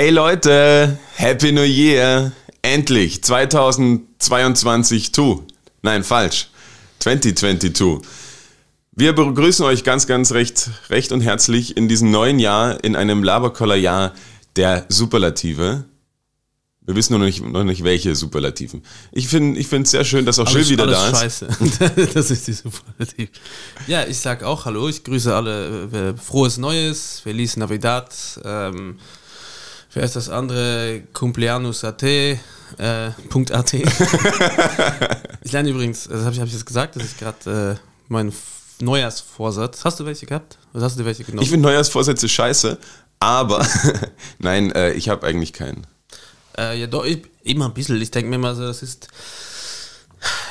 Hey Leute, Happy New Year! Endlich 2022 2. Nein, falsch. 2022. Wir begrüßen euch ganz, ganz recht, recht und herzlich in diesem neuen Jahr, in einem Laberkoller-Jahr der Superlative. Wir wissen noch nicht, noch nicht welche Superlativen. Ich finde ich es sehr schön, dass auch Jill wieder da ist. Scheiße. das ist die Superlativ. Ja, ich sag auch Hallo, ich grüße alle. Äh, frohes Neues, Feliz Navidad. Ähm, wer ist das andere? Cumpleaños.at. Äh, .at. ich lerne übrigens, das habe ich, hab ich jetzt gesagt, das ist gerade äh, mein Neujahrsvorsatz. Hast du welche gehabt? Oder hast du welche genommen? Ich finde Neujahrsvorsätze scheiße, aber nein, äh, ich habe eigentlich keinen. Äh, ja, doch, ich, immer ein bisschen. Ich denke mir mal so, das ist.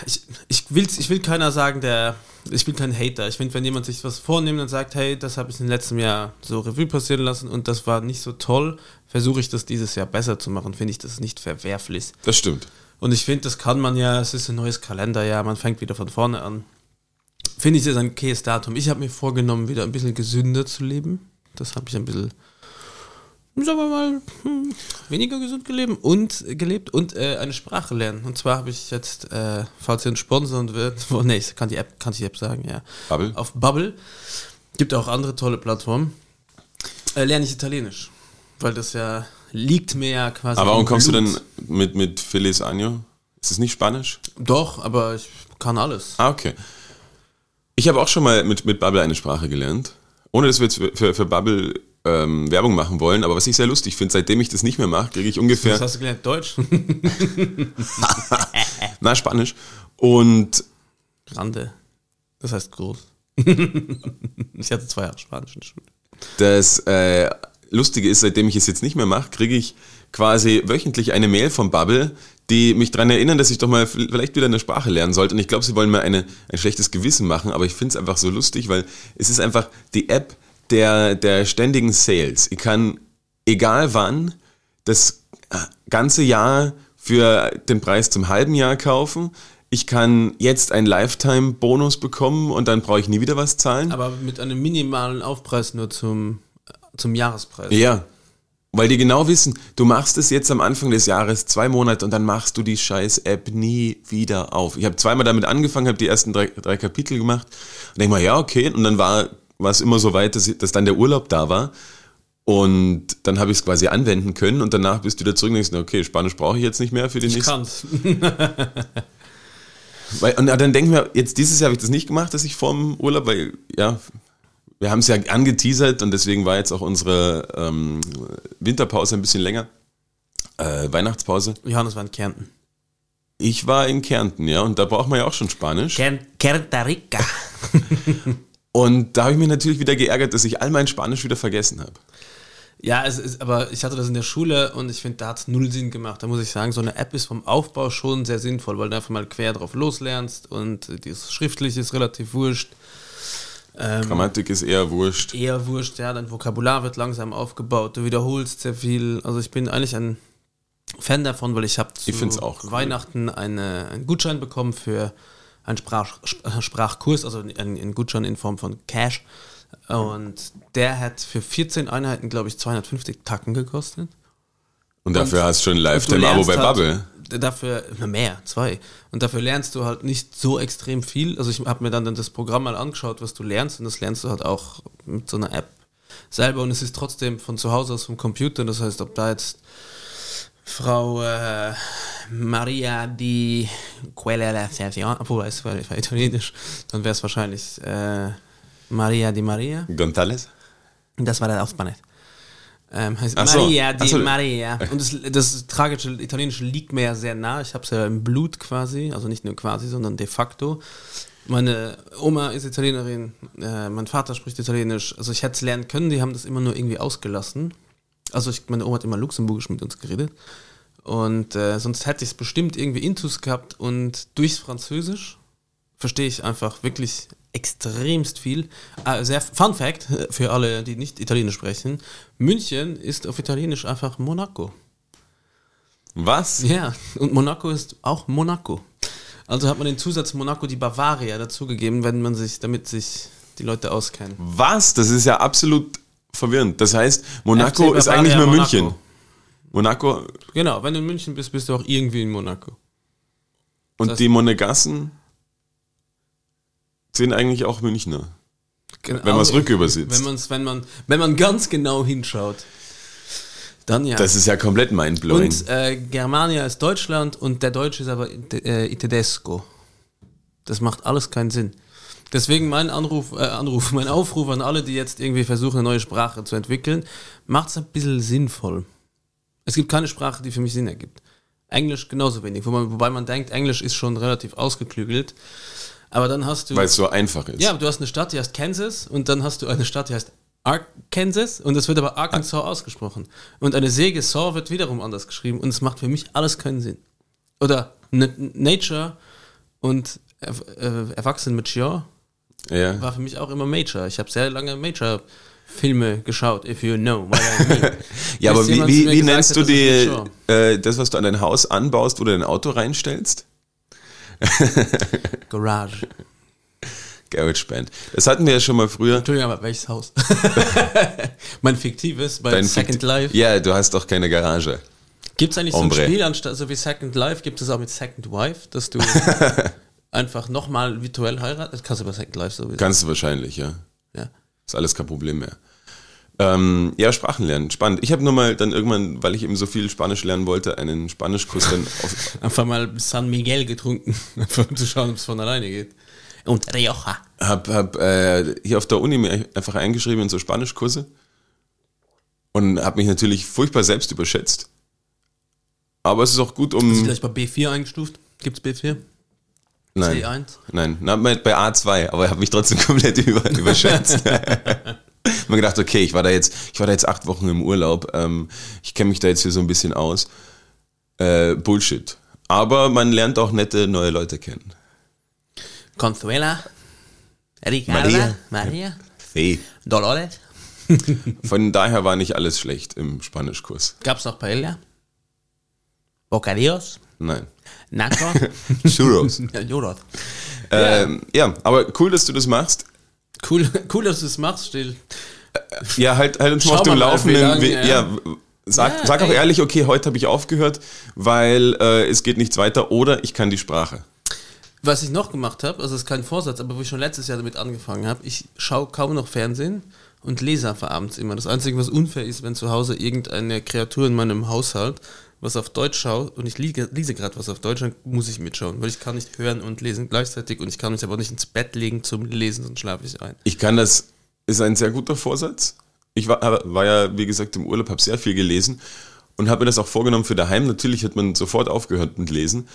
Ich, ich, will, ich will keiner sagen, der. Ich bin kein Hater. Ich finde, wenn jemand sich was vornimmt und sagt, hey, das habe ich im letzten Jahr so Revue passieren lassen und das war nicht so toll, versuche ich das dieses Jahr besser zu machen. Finde ich das nicht verwerflich. Das stimmt. Und ich finde, das kann man ja, es ist ein neues Kalenderjahr, man fängt wieder von vorne an. Finde ich, das ist ein okayes Datum. Ich habe mir vorgenommen, wieder ein bisschen gesünder zu leben. Das habe ich ein bisschen sagen wir mal, hm, weniger gesund gelebt und gelebt und äh, eine Sprache lernen. Und zwar habe ich jetzt, äh, falls ihr ein Sponsor wird, oh, nee, ich kann die App, kann die App sagen, ja. Bubble. Auf Bubble. Gibt auch andere tolle Plattformen. Äh, lerne ich Italienisch. Weil das ja liegt mir ja quasi. Aber warum kommst du denn mit, mit Feliz Año? Ist es nicht Spanisch? Doch, aber ich kann alles. Ah, okay. Ich habe auch schon mal mit, mit Bubble eine Sprache gelernt. Ohne dass wir jetzt für, für Bubble ähm, Werbung machen wollen, aber was ich sehr lustig finde, seitdem ich das nicht mehr mache, kriege ich ungefähr. Was hast du gelernt? Deutsch? Na, Spanisch. Und. Grande. Das heißt groß. ich hatte zwei Jahre Spanisch in der Schule. Das äh, Lustige ist, seitdem ich es jetzt nicht mehr mache, kriege ich quasi wöchentlich eine Mail vom Bubble, die mich daran erinnern, dass ich doch mal vielleicht wieder eine Sprache lernen sollte. Und ich glaube, sie wollen mir eine, ein schlechtes Gewissen machen, aber ich finde es einfach so lustig, weil es ist einfach die App der, der ständigen Sales. Ich kann, egal wann, das ganze Jahr für den Preis zum halben Jahr kaufen. Ich kann jetzt einen Lifetime-Bonus bekommen und dann brauche ich nie wieder was zahlen. Aber mit einem minimalen Aufpreis nur zum, zum Jahrespreis. Ja, weil die genau wissen, du machst es jetzt am Anfang des Jahres zwei Monate und dann machst du die scheiß App nie wieder auf. Ich habe zweimal damit angefangen, habe die ersten drei, drei Kapitel gemacht und denke mal, ja, okay. Und dann war war es immer so weit, dass, dass dann der Urlaub da war. Und dann habe ich es quasi anwenden können und danach bist du wieder zurück und denkst, okay, Spanisch brauche ich jetzt nicht mehr für den ich nächsten. Kann's. weil, und dann denken wir, jetzt dieses Jahr habe ich das nicht gemacht, dass ich vorm Urlaub, weil ja, wir haben es ja angeteasert und deswegen war jetzt auch unsere ähm, Winterpause ein bisschen länger. Äh, Weihnachtspause. Johannes war in Kärnten. Ich war in Kärnten, ja, und da braucht man ja auch schon Spanisch. Kärnten Rica. Und da habe ich mich natürlich wieder geärgert, dass ich all mein Spanisch wieder vergessen habe. Ja, es ist, aber ich hatte das in der Schule und ich finde, da hat es null Sinn gemacht. Da muss ich sagen, so eine App ist vom Aufbau schon sehr sinnvoll, weil du einfach mal quer drauf loslernst und das Schriftliche ist relativ wurscht. Ähm, Grammatik ist eher wurscht. Eher wurscht, ja, dein Vokabular wird langsam aufgebaut, du wiederholst sehr viel. Also ich bin eigentlich ein Fan davon, weil ich habe zu ich auch cool. Weihnachten eine, einen Gutschein bekommen für einen Sprach, Sprachkurs, also einen Gutschein in Form von Cash. Und der hat für 14 Einheiten, glaube ich, 250 Tacken gekostet. Und dafür und, hast du schon ein Lifetime-Abo bei halt Bubble. Dafür, mehr, zwei. Und dafür lernst du halt nicht so extrem viel. Also ich habe mir dann das Programm mal angeschaut, was du lernst. Und das lernst du halt auch mit so einer App selber. Und es ist trotzdem von zu Hause aus vom Computer. Das heißt, ob da jetzt Frau äh, Maria di Quella Lasciazione, obwohl es war, war italienisch, dann wäre es wahrscheinlich äh, Maria di Maria. González? Das war der Spanisch. Ähm, heißt so. Maria di so. Maria. Und das, das tragische Italienische liegt mir ja sehr nah. Ich habe es ja im Blut quasi, also nicht nur quasi, sondern de facto. Meine Oma ist Italienerin, äh, mein Vater spricht Italienisch. Also ich hätte es lernen können, die haben das immer nur irgendwie ausgelassen. Also ich, meine Oma hat immer Luxemburgisch mit uns geredet. Und äh, sonst hätte ich es bestimmt irgendwie Intus gehabt und durchs Französisch verstehe ich einfach wirklich extremst viel. Äh, sehr Fun Fact für alle, die nicht Italienisch sprechen: München ist auf Italienisch einfach Monaco. Was? Ja, und Monaco ist auch Monaco. Also hat man den Zusatz Monaco die Bavaria dazugegeben, wenn man sich, damit sich die Leute auskennen. Was? Das ist ja absolut verwirrend. Das heißt, Monaco ist eigentlich nur Monaco. München. Monaco. Genau, wenn du in München bist, bist du auch irgendwie in Monaco. Und das heißt, die Monegassen sind eigentlich auch Münchner. Genau, wenn man es rückübersetzt. Wenn, man's, wenn, man, wenn man ganz genau hinschaut. Dann ja. Das ist ja komplett mindblowing. Und äh, Germania ist Deutschland und der Deutsche ist aber äh, Tedesco. Das macht alles keinen Sinn. Deswegen mein Anruf, äh, Anruf, mein Aufruf an alle, die jetzt irgendwie versuchen, eine neue Sprache zu entwickeln, macht es ein bisschen sinnvoll. Es gibt keine Sprache, die für mich Sinn ergibt. Englisch genauso wenig, man, wobei man denkt, Englisch ist schon relativ ausgeklügelt. Aber dann hast du. Weil es so einfach ist. Ja, du hast eine Stadt, die heißt Kansas und dann hast du eine Stadt, die heißt Arkansas und das wird aber Arkansas ausgesprochen. Und eine Säge Saw wird wiederum anders geschrieben und es macht für mich alles keinen Sinn. Oder Nature und äh, Erwachsen mit Chior ja. war für mich auch immer Major. Ich habe sehr lange Major Filme geschaut, if you know what I mean. ja, aber wie, wie, wie nennst du die, äh, das, was du an dein Haus anbaust, wo du dein Auto reinstellst? Garage. Garage Band. Das hatten wir ja schon mal früher. Entschuldigung, aber welches Haus? mein fiktives bei Dein Second Fikti Life. Ja, du hast doch keine Garage. Gibt es eigentlich Ombre. so ein Spiel, anstatt so wie Second Life, gibt es auch mit Second Wife, dass du einfach nochmal virtuell heiratest? Das kannst du bei Second Life sowieso. Kannst du wahrscheinlich, ja. Ja. Ist alles kein Problem mehr. Ähm, ja, Sprachen lernen, spannend. Ich habe nur mal dann irgendwann, weil ich eben so viel Spanisch lernen wollte, einen Spanischkurs dann auf. Einfach mal San Miguel getrunken, einfach um zu schauen, ob es von alleine geht. Und Rioja. Hab, hab äh, hier auf der Uni mir einfach eingeschrieben in so Spanischkurse und habe mich natürlich furchtbar selbst überschätzt. Aber es ist auch gut, um. Du gleich bei B4 eingestuft? Gibt es B4? Nein. C1? Nein, Na, bei A2, aber ich habe mich trotzdem komplett über, überschätzt. Mir gedacht, okay, ich war da jetzt, ich war da jetzt acht Wochen im Urlaub, ähm, ich kenne mich da jetzt hier so ein bisschen aus. Äh, Bullshit. Aber man lernt auch nette neue Leute kennen. Consuela, Ricarda, Maria, Maria Fee. Dolores. Von daher war nicht alles schlecht im Spanischkurs. Gab es noch Paella? Bocadillos? Nein. Nacho? Churros. Churros. Ähm, ja. aber cool, dass du das machst. Cool, cool dass du das machst, still. Ja, halt, halt uns mal auf dem Laufenden. Lang, ja. Sag, ja, sag auch ehrlich, okay, heute habe ich aufgehört, weil äh, es geht nichts weiter oder ich kann die Sprache. Was ich noch gemacht habe, also das ist kein Vorsatz, aber wo ich schon letztes Jahr damit angefangen habe, ich schaue kaum noch Fernsehen und lese einfach abends immer. Das Einzige, was unfair ist, wenn zu Hause irgendeine Kreatur in meinem Haushalt was auf Deutsch schaut und ich liege, lese gerade was auf Deutsch, dann muss ich mitschauen, weil ich kann nicht hören und lesen gleichzeitig und ich kann mich aber nicht ins Bett legen zum Lesen, sonst schlafe ich ein. Ich kann das, ist ein sehr guter Vorsatz. Ich war, war ja, wie gesagt, im Urlaub, habe sehr viel gelesen und habe mir das auch vorgenommen für daheim. Natürlich hat man sofort aufgehört mit Lesen.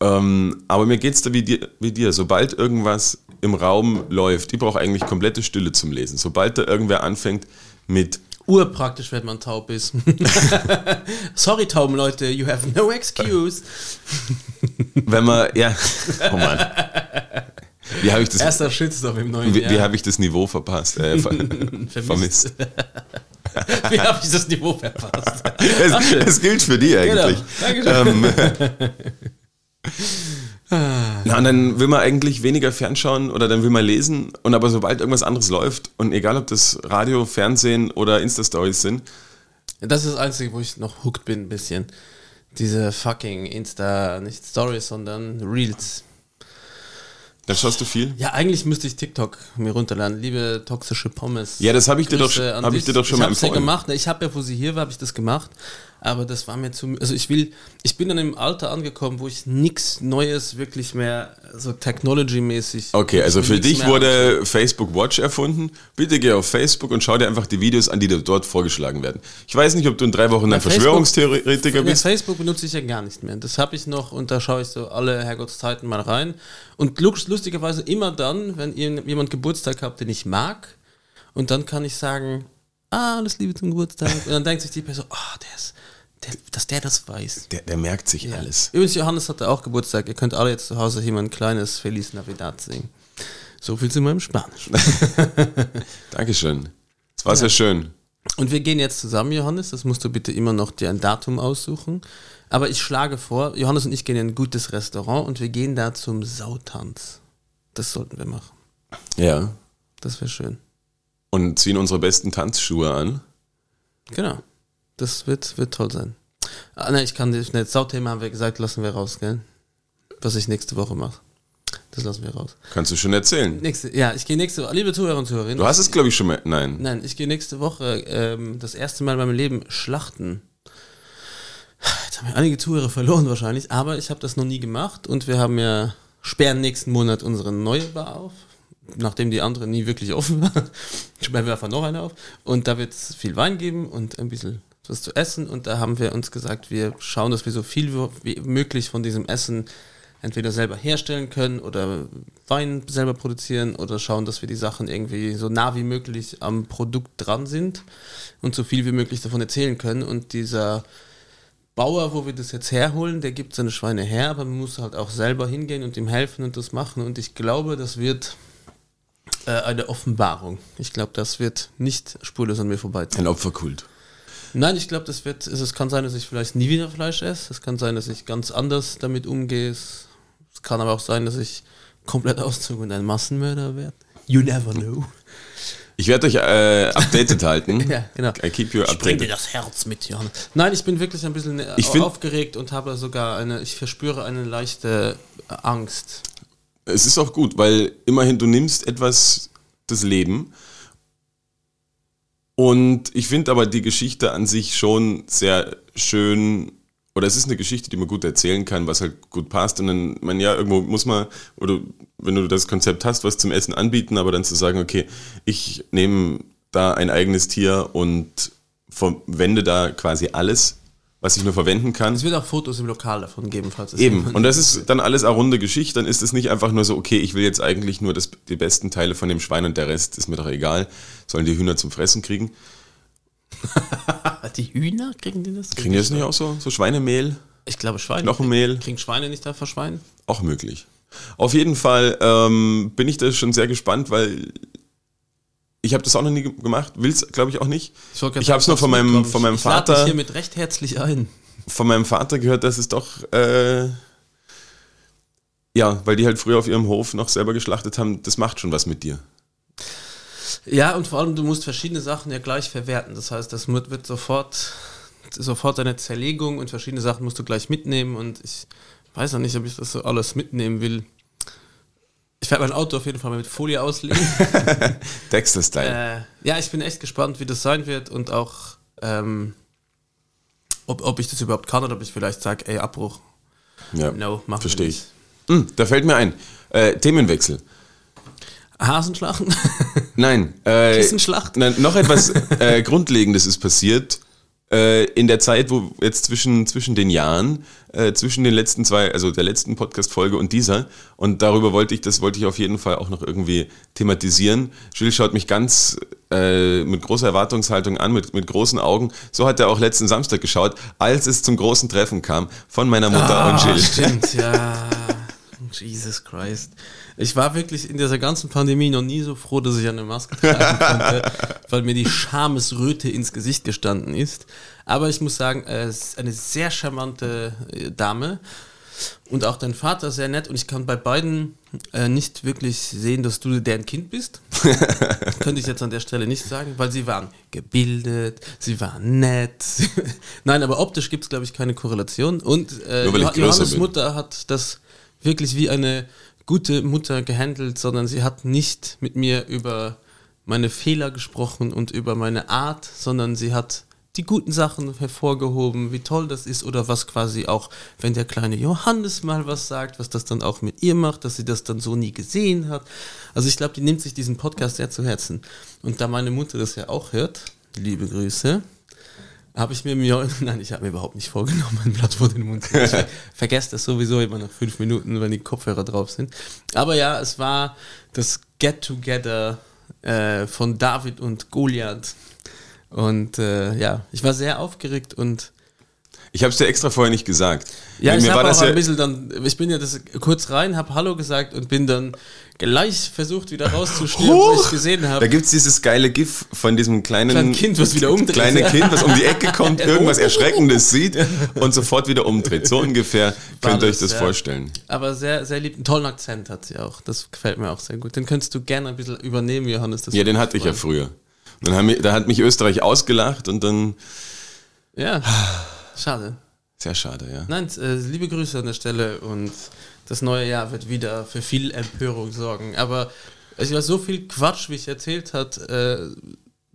Ähm, aber mir geht es da wie dir, wie dir. Sobald irgendwas im Raum läuft, ich brauche eigentlich komplette Stille zum Lesen. Sobald da irgendwer anfängt mit urpraktisch, wenn man taub ist. Sorry, tauben Leute, you have no excuse. wenn man, ja, oh Mann. Wie habe ich das? Erster Shitstorm im neuen wie, Jahr. Wie habe ich das Niveau verpasst? Äh, ver vermisst. wie habe ich das Niveau verpasst? Es, es gilt für die eigentlich. Genau. Ähm, na, und dann will man eigentlich weniger fernschauen oder dann will man lesen und aber sobald irgendwas anderes läuft und egal ob das Radio, Fernsehen oder Insta-Stories sind. Das ist das Einzige, wo ich noch hooked bin, ein bisschen. Diese fucking Insta, nicht Stories, sondern Reels. Dann schaust du viel? Ja, eigentlich müsste ich TikTok mir runterladen. Liebe toxische Pommes. Ja, das habe ich, dir doch, hab ich dir doch schon ich mal empfohlen. Ich habe gemacht. Ich habe ja, wo sie hier war, habe ich das gemacht aber das war mir zu. Also ich will, ich bin dann im Alter angekommen, wo ich nichts Neues wirklich mehr so technology-mäßig. Okay, also für dich wurde anschauen. Facebook Watch erfunden. Bitte geh auf Facebook und schau dir einfach die Videos an, die dir dort vorgeschlagen werden. Ich weiß nicht, ob du in drei Wochen ein Verschwörungstheoretiker bist. Facebook benutze ich ja gar nicht mehr. Das habe ich noch und da schaue ich so alle Herrgottszeiten mal rein. Und lustigerweise immer dann, wenn jemand Geburtstag hat, den ich mag, und dann kann ich sagen, ah, alles Liebe zum Geburtstag. Und dann denkt sich die Person, ah, oh, der ist der, dass der das weiß. Der, der merkt sich ja. alles. Übrigens, Johannes hatte auch Geburtstag. Ihr könnt alle jetzt zu Hause hier mal ein kleines Feliz Navidad singen. So viel zu meinem Spanisch. Dankeschön. Es war ja. sehr schön. Und wir gehen jetzt zusammen, Johannes. Das musst du bitte immer noch dir ein Datum aussuchen. Aber ich schlage vor, Johannes und ich gehen in ein gutes Restaurant und wir gehen da zum Sautanz. Das sollten wir machen. Ja. Das wäre schön. Und ziehen unsere besten Tanzschuhe an. Genau. Das wird, wird toll sein. Ah, nein, ich kann nicht. Das Sauthema haben wir gesagt, lassen wir raus, gell? Was ich nächste Woche mache. Das lassen wir raus. Kannst du schon erzählen? Nächste, ja, ich gehe nächste Woche, liebe Zuhörer und Zuhörerinnen. Du hast es, glaube ich, schon mal. Nein. Nein, ich gehe nächste Woche ähm, das erste Mal in meinem Leben schlachten. Jetzt haben wir einige Zuhörer verloren wahrscheinlich, aber ich habe das noch nie gemacht und wir haben ja, sperren nächsten Monat unsere neue Bar auf, nachdem die andere nie wirklich offen war. sperren wir einfach noch eine auf und da wird es viel Wein geben und ein bisschen was zu essen und da haben wir uns gesagt, wir schauen, dass wir so viel wie möglich von diesem Essen entweder selber herstellen können oder Wein selber produzieren oder schauen, dass wir die Sachen irgendwie so nah wie möglich am Produkt dran sind und so viel wie möglich davon erzählen können. Und dieser Bauer, wo wir das jetzt herholen, der gibt seine Schweine her, aber man muss halt auch selber hingehen und ihm helfen und das machen. Und ich glaube, das wird äh, eine Offenbarung. Ich glaube, das wird nicht spurlos an mir vorbeiziehen. Ein Opferkult. Nein, ich glaube, das wird, es kann sein, dass ich vielleicht nie wieder Fleisch esse. Es kann sein, dass ich ganz anders damit umgehe. Es kann aber auch sein, dass ich komplett auszug und ein Massenmörder werde. You never know. Ich werde euch äh, updated halten. ja, genau. I keep you updated. Spring dir das Herz mit, Johannes. Nein, ich bin wirklich ein bisschen äh, ich aufgeregt und habe sogar eine, ich verspüre eine leichte Angst. Es ist auch gut, weil immerhin du nimmst etwas das Leben. Und ich finde aber die Geschichte an sich schon sehr schön oder es ist eine Geschichte, die man gut erzählen kann, was halt gut passt. Und dann, man ja, irgendwo muss man, oder wenn du das Konzept hast, was zum Essen anbieten, aber dann zu sagen, okay, ich nehme da ein eigenes Tier und verwende da quasi alles, was ich nur verwenden kann. Es wird auch Fotos im Lokal davon geben, falls es Eben, und das ist dann alles eine runde Geschichte, dann ist es nicht einfach nur so, okay, ich will jetzt eigentlich nur das, die besten Teile von dem Schwein und der Rest ist mir doch egal, sollen die Hühner zum Fressen kriegen, die Hühner kriegen die das? Kriegen die das nicht auch so? So Schweinemehl? Ich glaube Schweine. Knochenmehl. Kriegen Schweine nicht da Schwein? Auch möglich. Auf jeden Fall ähm, bin ich da schon sehr gespannt, weil ich habe das auch noch nie gemacht, will es glaube ich auch nicht. Ich, ich habe es nur von meinem, von meinem ich Vater. Ich lade hier mit recht herzlich ein. Von meinem Vater gehört, dass es doch äh, ja, weil die halt früher auf ihrem Hof noch selber geschlachtet haben, das macht schon was mit dir. Ja, und vor allem, du musst verschiedene Sachen ja gleich verwerten. Das heißt, das wird sofort, sofort eine Zerlegung und verschiedene Sachen musst du gleich mitnehmen. Und ich weiß noch nicht, ob ich das so alles mitnehmen will. Ich werde mein Auto auf jeden Fall mal mit Folie auslegen. Dexter-Style. Äh, ja, ich bin echt gespannt, wie das sein wird und auch, ähm, ob, ob ich das überhaupt kann oder ob ich vielleicht sage, ey, Abbruch. Ja, no, verstehe ich. Hm, da fällt mir ein, äh, Themenwechsel. Hasenschlachten? Nein. Äh, Kissenschlacht? Nein, noch etwas äh, Grundlegendes ist passiert. Äh, in der Zeit, wo jetzt zwischen, zwischen den Jahren, äh, zwischen den letzten zwei, also der letzten Podcast-Folge und dieser, und darüber wollte ich, das wollte ich auf jeden Fall auch noch irgendwie thematisieren. Jill schaut mich ganz äh, mit großer Erwartungshaltung an, mit, mit großen Augen. So hat er auch letzten Samstag geschaut, als es zum großen Treffen kam von meiner Mutter oh, und Jill. Stimmt, ja. Jesus Christ. Ich war wirklich in dieser ganzen Pandemie noch nie so froh, dass ich eine Maske tragen konnte, weil mir die Schamesröte ins Gesicht gestanden ist. Aber ich muss sagen, es ist eine sehr charmante äh, Dame und auch dein Vater sehr nett. Und ich kann bei beiden äh, nicht wirklich sehen, dass du deren Kind bist. Könnte ich jetzt an der Stelle nicht sagen, weil sie waren gebildet, sie waren nett. Nein, aber optisch gibt es, glaube ich, keine Korrelation. Und äh, Johannes Mutter hat das wirklich wie eine gute Mutter gehandelt, sondern sie hat nicht mit mir über meine Fehler gesprochen und über meine Art, sondern sie hat die guten Sachen hervorgehoben, wie toll das ist oder was quasi auch, wenn der kleine Johannes mal was sagt, was das dann auch mit ihr macht, dass sie das dann so nie gesehen hat. Also ich glaube, die nimmt sich diesen Podcast sehr zu Herzen. Und da meine Mutter das ja auch hört, liebe Grüße, habe ich mir, mir nein, ich habe mir überhaupt nicht vorgenommen, ein Blatt vor den Mund zu Ich vergesse das sowieso immer nach fünf Minuten, wenn die Kopfhörer drauf sind. Aber ja, es war das Get-Together äh, von David und Goliath. Und äh, ja, ich war sehr aufgeregt und ich habe es dir extra vorher nicht gesagt. Ja, ich habe auch ein bisschen dann, ich bin ja das kurz rein, habe Hallo gesagt und bin dann gleich versucht wieder rauszuschnüren, was ich gesehen habe. Da gibt es dieses geile GIF von diesem kleinen Klein Kind, was wieder umdreht. Kleine Kind, was um die Ecke kommt, irgendwas Erschreckendes sieht und sofort wieder umdreht. So ungefähr könnt ihr euch das ja. vorstellen. Aber sehr, sehr lieb. Einen tollen Akzent hat sie auch. Das gefällt mir auch sehr gut. Den könntest du gerne ein bisschen übernehmen, Johannes. ja, den hatte ich ja früher. Dann haben, da hat mich Österreich ausgelacht und dann Ja, schade. Sehr schade, ja. Nein, äh, liebe Grüße an der Stelle und das neue Jahr wird wieder für viel Empörung sorgen. Aber es war so viel Quatsch, wie ich erzählt hat, äh,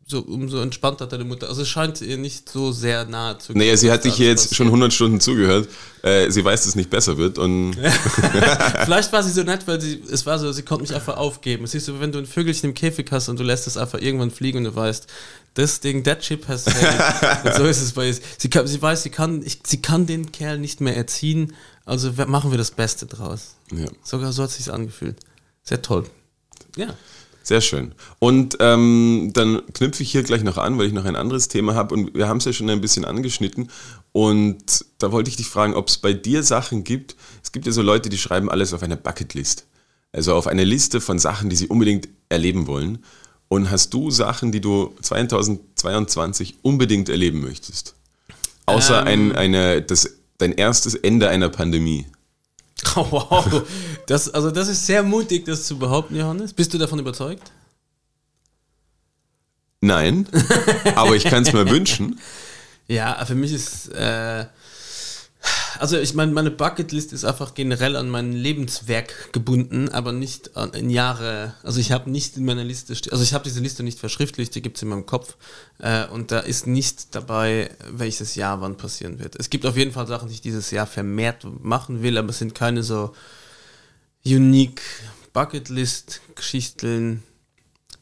so, umso entspannter deine Mutter. Also es scheint ihr nicht so sehr nahe zu gehen. Naja, sie hat dich hier jetzt passiert. schon 100 Stunden zugehört. Äh, sie weiß, dass es nicht besser wird. Und Vielleicht war sie so nett, weil sie, es war so, sie konnte mich einfach aufgeben. Es ist so, wenn du ein Vögelchen im Käfig hast und du lässt es einfach irgendwann fliegen und du weißt, das Ding, that chip has und so ist es bei ihr. Sie, kann, sie weiß, sie kann, ich, sie kann den Kerl nicht mehr erziehen, also machen wir das Beste draus. Ja. Sogar so hat es sich angefühlt. Sehr toll. Ja. Sehr schön. Und ähm, dann knüpfe ich hier gleich noch an, weil ich noch ein anderes Thema habe und wir haben es ja schon ein bisschen angeschnitten. Und da wollte ich dich fragen, ob es bei dir Sachen gibt. Es gibt ja so Leute, die schreiben alles auf eine Bucketlist. Also auf eine Liste von Sachen, die sie unbedingt erleben wollen. Und hast du Sachen, die du 2022 unbedingt erleben möchtest? Außer ähm, ein, eine, das, dein erstes Ende einer Pandemie. Oh, wow. Das, also das ist sehr mutig, das zu behaupten, Johannes. Bist du davon überzeugt? Nein, aber ich kann es mir wünschen. Ja, für mich ist äh, also ich meine, meine Bucketlist ist einfach generell an mein Lebenswerk gebunden, aber nicht an in Jahre. Also ich habe nicht in meiner Liste, also ich habe diese Liste nicht verschriftlicht, die gibt es in meinem Kopf äh, und da ist nicht dabei, welches Jahr wann passieren wird. Es gibt auf jeden Fall Sachen, die ich dieses Jahr vermehrt machen will, aber es sind keine so unique Bucketlist-Geschichten.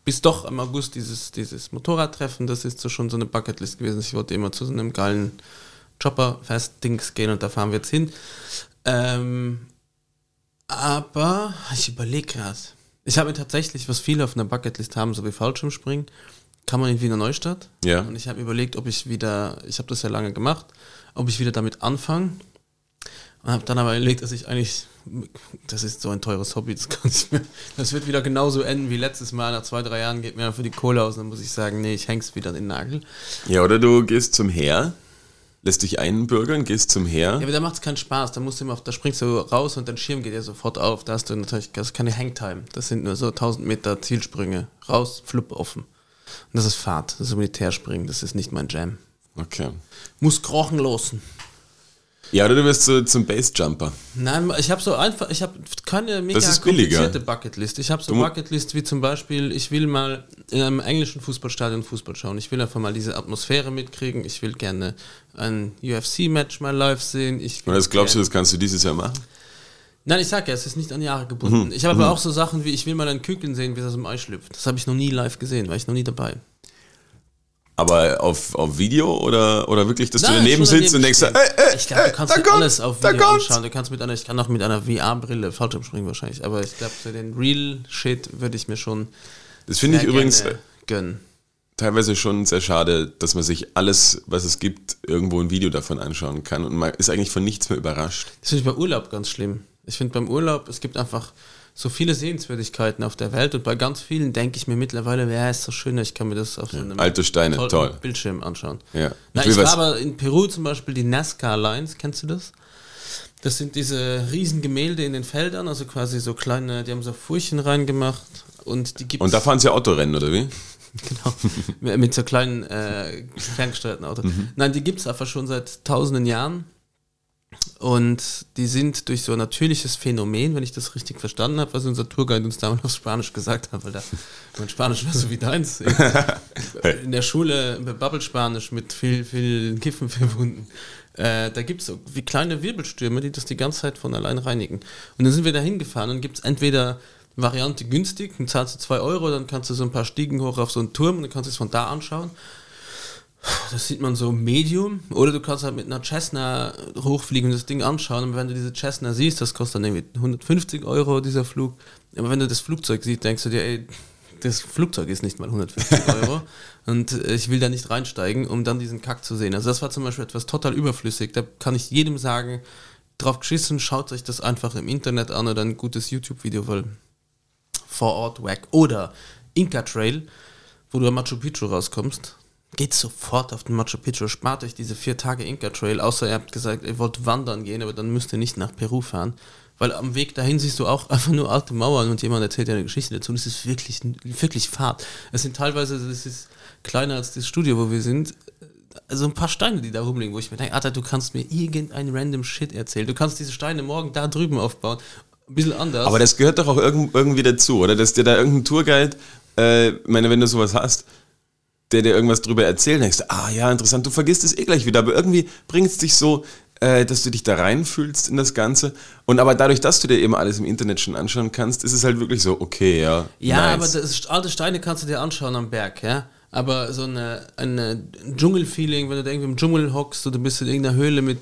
Bis doch im August dieses, dieses Motorradtreffen, das ist so schon so eine Bucketlist gewesen. Ich wollte immer zu so einem geilen Chopper-Fest-Dings gehen und da fahren wir jetzt hin. Ähm, aber ich überlege gerade. Ich habe mir tatsächlich, was viele auf einer Bucketlist haben, so wie Fallschirmspringen, kann man in Wiener Neustadt. Ja. Und ich habe überlegt, ob ich wieder, ich habe das ja lange gemacht, ob ich wieder damit anfange. Und habe dann aber überlegt, dass ich eigentlich, das ist so ein teures Hobby, das kann ich mir, das wird wieder genauso enden wie letztes Mal. Nach zwei, drei Jahren geht mir für die Kohle aus, dann muss ich sagen, nee, ich häng's wieder in den Nagel. Ja, oder du gehst zum Heer lässt dich einbürgern, gehst zum Heer. Ja, aber da macht es keinen Spaß. Da musst du immer auf, da springst du raus und dein Schirm geht ja sofort auf. Da hast du natürlich das ist keine Hangtime. Das sind nur so 1000 Meter Zielsprünge. Raus, flupp offen. Und das ist Fahrt. Das ist Militärspringen. Das ist nicht mein Jam. Okay. Muss krochen losen. Ja, oder du wirst so zum Basejumper. Nein, ich habe so einfach, ich habe keine mega komplizierte Bucketlist. Ich habe so Bucketlist wie zum Beispiel, ich will mal in einem englischen Fußballstadion Fußball schauen. Ich will einfach mal diese Atmosphäre mitkriegen. Ich will gerne ein UFC-Match mal live sehen. Ich Und das glaubst du, das kannst du dieses Jahr machen? Nein, ich sag ja, es ist nicht an Jahre gebunden. Mhm. Ich habe mhm. aber auch so Sachen wie, ich will mal einen Küken sehen, wie es aus dem Ei schlüpft. Das habe ich noch nie live gesehen, war ich noch nie dabei. Aber auf, auf Video oder, oder wirklich, dass Nein, du daneben sitzt und denkst, ey, ey, ich glaube, du kannst dir alles auf Video anschauen. Du kannst mit einer, ich kann auch mit einer VR-Brille Fallschirmspringen wahrscheinlich, aber ich glaube, für den Real Shit würde ich mir schon. Das finde ich übrigens gönnen. teilweise schon sehr schade, dass man sich alles, was es gibt, irgendwo ein Video davon anschauen kann und man ist eigentlich von nichts mehr überrascht. Das finde ich bei Urlaub ganz schlimm. Ich finde beim Urlaub, es gibt einfach so viele Sehenswürdigkeiten auf der Welt und bei ganz vielen denke ich mir mittlerweile, ja, ist so schön, ich kann mir das auf so einem Alte Steine, toll. Bildschirm anschauen. Ja. Na, ich, ich war aber in Peru zum Beispiel die Nazca Lines, kennst du das? Das sind diese riesen Gemälde in den Feldern, also quasi so kleine, die haben so Furchen reingemacht und die gibt's. Und da fahren sie Autorennen, oder wie? genau. Mit so kleinen äh, ferngesteuerten Autos. Mhm. Nein, die gibt es einfach schon seit tausenden Jahren. Und die sind durch so ein natürliches Phänomen, wenn ich das richtig verstanden habe, was unser Tourguide uns damals auf Spanisch gesagt hat, weil da mein Spanisch war so wie deins. In der Schule Bubble-Spanisch mit viel, viel Kiffen verbunden. Äh, da gibt es so wie kleine Wirbelstürme, die das die ganze Zeit von allein reinigen. Und dann sind wir da hingefahren und gibt es entweder Variante günstig, dann zahlst du 2 Euro, dann kannst du so ein paar Stiegen hoch auf so einen Turm und dann kannst du es von da anschauen. Das sieht man so medium. Oder du kannst halt mit einer Cessna hochfliegen und das Ding anschauen. Und wenn du diese Cessna siehst, das kostet dann irgendwie 150 Euro, dieser Flug. Aber wenn du das Flugzeug siehst, denkst du dir, ey, das Flugzeug ist nicht mal 150 Euro. und ich will da nicht reinsteigen, um dann diesen Kack zu sehen. Also das war zum Beispiel etwas total überflüssig. Da kann ich jedem sagen, drauf geschissen, schaut euch das einfach im Internet an oder ein gutes YouTube-Video, weil vor Ort wack. Oder Inca Trail, wo du am Machu Picchu rauskommst geht sofort auf den Machu Picchu, spart euch diese vier Tage Inca Trail, außer ihr habt gesagt, ihr wollt wandern gehen, aber dann müsst ihr nicht nach Peru fahren. Weil am Weg dahin siehst du auch einfach nur alte Mauern und jemand erzählt dir eine Geschichte dazu. Und es ist wirklich, wirklich Fahrt. Es sind teilweise, das ist kleiner als das Studio, wo wir sind. also ein paar Steine, die da rumliegen, wo ich mir denke, Alter, du kannst mir irgendein random Shit erzählen. Du kannst diese Steine morgen da drüben aufbauen. Ein bisschen anders. Aber das gehört doch auch irgendwie dazu, oder? Dass dir da irgendein Tourguide, äh, meine, wenn du sowas hast, der dir irgendwas drüber erzählt, denkst du, ah ja, interessant, du vergisst es eh gleich wieder, aber irgendwie bringt es dich so, äh, dass du dich da reinfühlst in das Ganze. Und aber dadurch, dass du dir eben alles im Internet schon anschauen kannst, ist es halt wirklich so, okay, ja. Ja, nice. aber das, alte Steine kannst du dir anschauen am Berg, ja. Aber so eine, eine Dschungelfeeling, wenn du da irgendwie im Dschungel hockst oder bist in irgendeiner Höhle mit,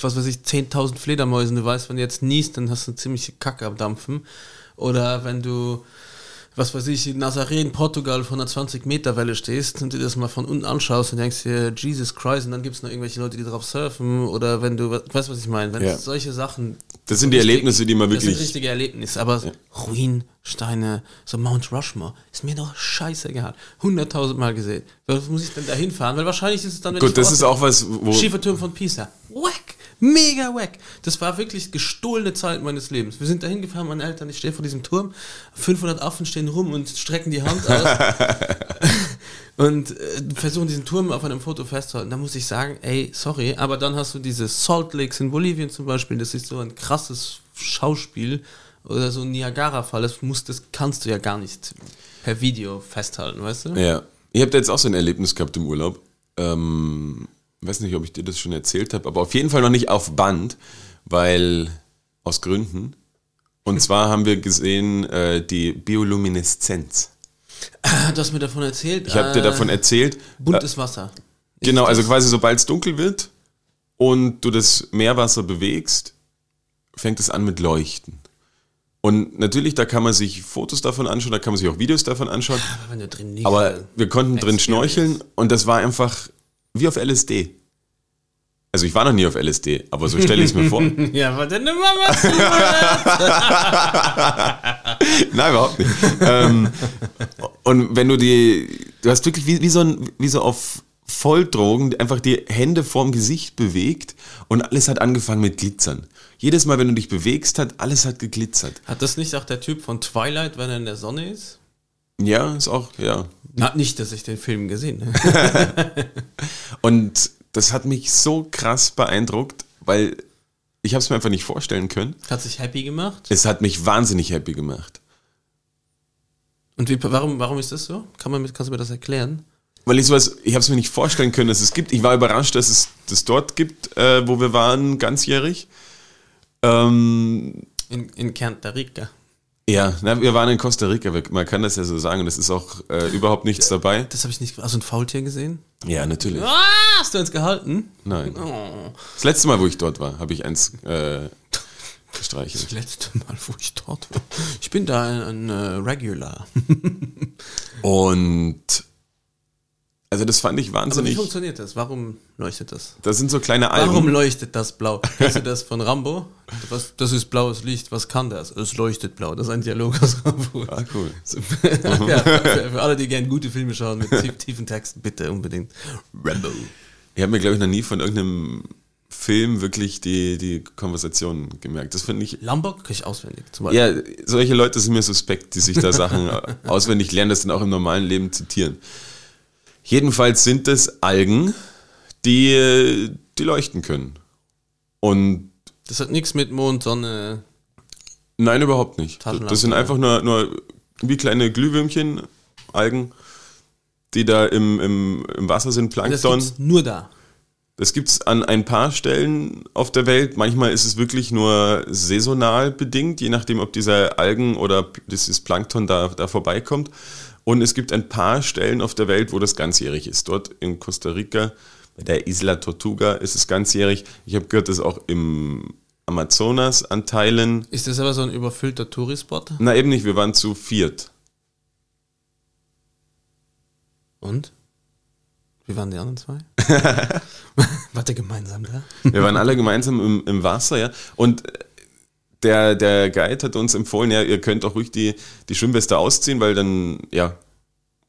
was weiß ich, 10.000 Fledermäusen, du weißt, wenn du jetzt niest, dann hast du ziemliche Kacke am Dampfen. Oder wenn du was weiß ich, in Nazaré Portugal von einer 20 Meter Welle stehst und dir das mal von unten anschaust und denkst dir, Jesus Christ, und dann gibt es noch irgendwelche Leute, die drauf surfen oder wenn du, weißt was ich meine, wenn ja. solche Sachen. Das sind die richtig, Erlebnisse, die man wirklich. Das sind richtige Erlebnisse, aber ja. Ruin, Steine, so Mount Rushmore, ist mir doch scheißegal. Hunderttausend Mal gesehen. Was muss ich denn da hinfahren? Weil wahrscheinlich ist es dann, wenn Gut, das ist auch was, wo. Schieferturm von Pisa. Wack! Mega wack. Das war wirklich gestohlene Zeit meines Lebens. Wir sind da hingefahren, meine Eltern, ich stehe vor diesem Turm, 500 Affen stehen rum und strecken die Hand aus und äh, versuchen diesen Turm auf einem Foto festzuhalten. Da muss ich sagen, ey, sorry, aber dann hast du diese Salt Lakes in Bolivien zum Beispiel, das ist so ein krasses Schauspiel oder so ein Niagara-Fall, das, das kannst du ja gar nicht per Video festhalten, weißt du? Ja. Ihr habt jetzt auch so ein Erlebnis gehabt im Urlaub. Ähm, weiß nicht, ob ich dir das schon erzählt habe, aber auf jeden Fall noch nicht auf Band, weil aus Gründen. Und zwar haben wir gesehen äh, die Biolumineszenz. Ah, du hast mir davon erzählt. Ich habe äh, dir davon erzählt. Buntes Wasser. Ist genau, also quasi sobald es dunkel wird und du das Meerwasser bewegst, fängt es an mit Leuchten. Und natürlich, da kann man sich Fotos davon anschauen, da kann man sich auch Videos davon anschauen. Aber, aber wir konnten drin schnorcheln und das war einfach wie auf LSD. Also ich war noch nie auf LSD, aber so stelle ich es mir vor. ja, war denn immer was Nein, überhaupt nicht. ähm, und wenn du die, du hast wirklich wie, wie, so, ein, wie so auf Volldrogen einfach die Hände vorm Gesicht bewegt und alles hat angefangen mit Glitzern. Jedes Mal, wenn du dich bewegst, hat alles hat geglitzert. Hat das nicht auch der Typ von Twilight, wenn er in der Sonne ist? Ja, ist auch, ja. Na, nicht, dass ich den Film gesehen habe. und das hat mich so krass beeindruckt, weil ich habe es mir einfach nicht vorstellen können. Hat sich happy gemacht? Es hat mich wahnsinnig happy gemacht. Und wie, warum, warum ist das so? Kann man, kannst du mir das erklären? Weil ich sowas, ich habe es mir nicht vorstellen können, dass es gibt. Ich war überrascht, dass es das dort gibt, äh, wo wir waren, ganzjährig. Ähm, in, in Rica. Ja, na, wir waren in Costa Rica, man kann das ja so sagen, und es ist auch äh, überhaupt nichts dabei. Das habe ich nicht. Also ein Faultier gesehen? Ja, natürlich. Ah, hast du eins gehalten? Nein. Oh. Das letzte Mal, wo ich dort war, habe ich eins äh, gestreichelt. Das letzte Mal, wo ich dort war. Ich bin da ein, ein äh, Regular. und also das fand ich wahnsinnig. Aber wie funktioniert das? Warum leuchtet das? Das sind so kleine Algen. Warum leuchtet das blau? Kennst du das von Rambo? Was, das ist blaues Licht. Was kann das? Es leuchtet blau. Das ist ein Dialog aus Rambo. Ah, cool. ja, für, für, alle, die gerne gute Filme schauen mit tief, tiefen Texten, bitte unbedingt Rambo. Ich habe mir, glaube ich, noch nie von irgendeinem Film wirklich die, die Konversation gemerkt. Das finde ich. Lombok kann ich auswendig. Zum Beispiel. Ja, solche Leute sind mir suspekt, die sich da Sachen auswendig lernen, das dann auch im normalen Leben zitieren. Jedenfalls sind es Algen, die, die leuchten können. Und das hat nichts mit Mond, Sonne. Nein, überhaupt nicht. Das sind einfach nur, nur wie kleine Glühwürmchen, Algen, die da im, im, im Wasser sind, Plankton. Das gibt's nur da. Das gibt es an ein paar Stellen auf der Welt. Manchmal ist es wirklich nur saisonal bedingt, je nachdem, ob dieser Algen oder dieses Plankton da, da vorbeikommt. Und es gibt ein paar Stellen auf der Welt, wo das ganzjährig ist. Dort in Costa Rica, bei der Isla Tortuga, ist es ganzjährig. Ich habe gehört, dass auch im Amazonas an Teilen. Ist das aber so ein überfüllter Tourispot? Na eben nicht, wir waren zu viert. Und? Wie waren die anderen zwei? Wart ihr gemeinsam da? wir waren alle gemeinsam im, im Wasser, ja. Und der, der Guide hat uns empfohlen, ja, ihr könnt auch ruhig die, die Schwimmweste ausziehen, weil dann, ja,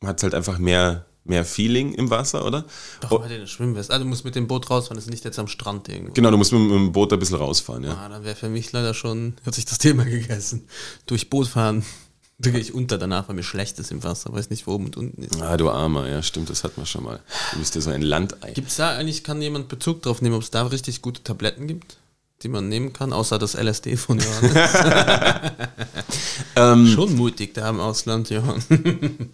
hat es halt einfach mehr, mehr Feeling im Wasser, oder? Doch, oh. eine Schwimmweste. Also du musst mit dem Boot rausfahren, das ist nicht jetzt am Strand irgendwo. Genau, du musst mit, mit dem Boot ein bisschen rausfahren, ja. Ah, dann wäre für mich leider schon, hat sich das Thema gegessen. Durch Boot fahren Da gehe ich unter danach, weil mir schlecht ist im Wasser, weiß nicht, wo oben und unten ist. Ah, du Armer, ja, stimmt, das hat man schon mal. Du bist ja so ein Landei. Gibt es da eigentlich, kann jemand Bezug drauf nehmen, ob es da richtig gute Tabletten gibt, die man nehmen kann, außer das LSD von Johannes? ähm, schon mutig da im Ausland, Johann.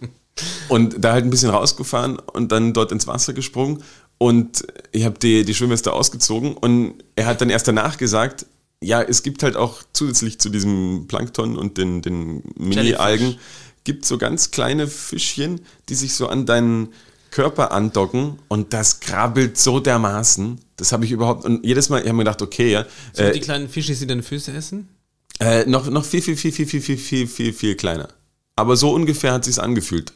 und da halt ein bisschen rausgefahren und dann dort ins Wasser gesprungen und ich habe die, die Schwimmweste ausgezogen und er hat dann erst danach gesagt, ja, es gibt halt auch zusätzlich zu diesem Plankton und den, den Mini-Algen, gibt so ganz kleine Fischchen, die sich so an deinen Körper andocken und das krabbelt so dermaßen. Das habe ich überhaupt. Und jedes Mal, ich habe mir gedacht, okay, ja. Sind äh, die kleinen Fische, die deine Füße essen? Äh, noch, noch viel, viel, viel, viel, viel, viel, viel, viel, viel kleiner. Aber so ungefähr hat sich angefühlt.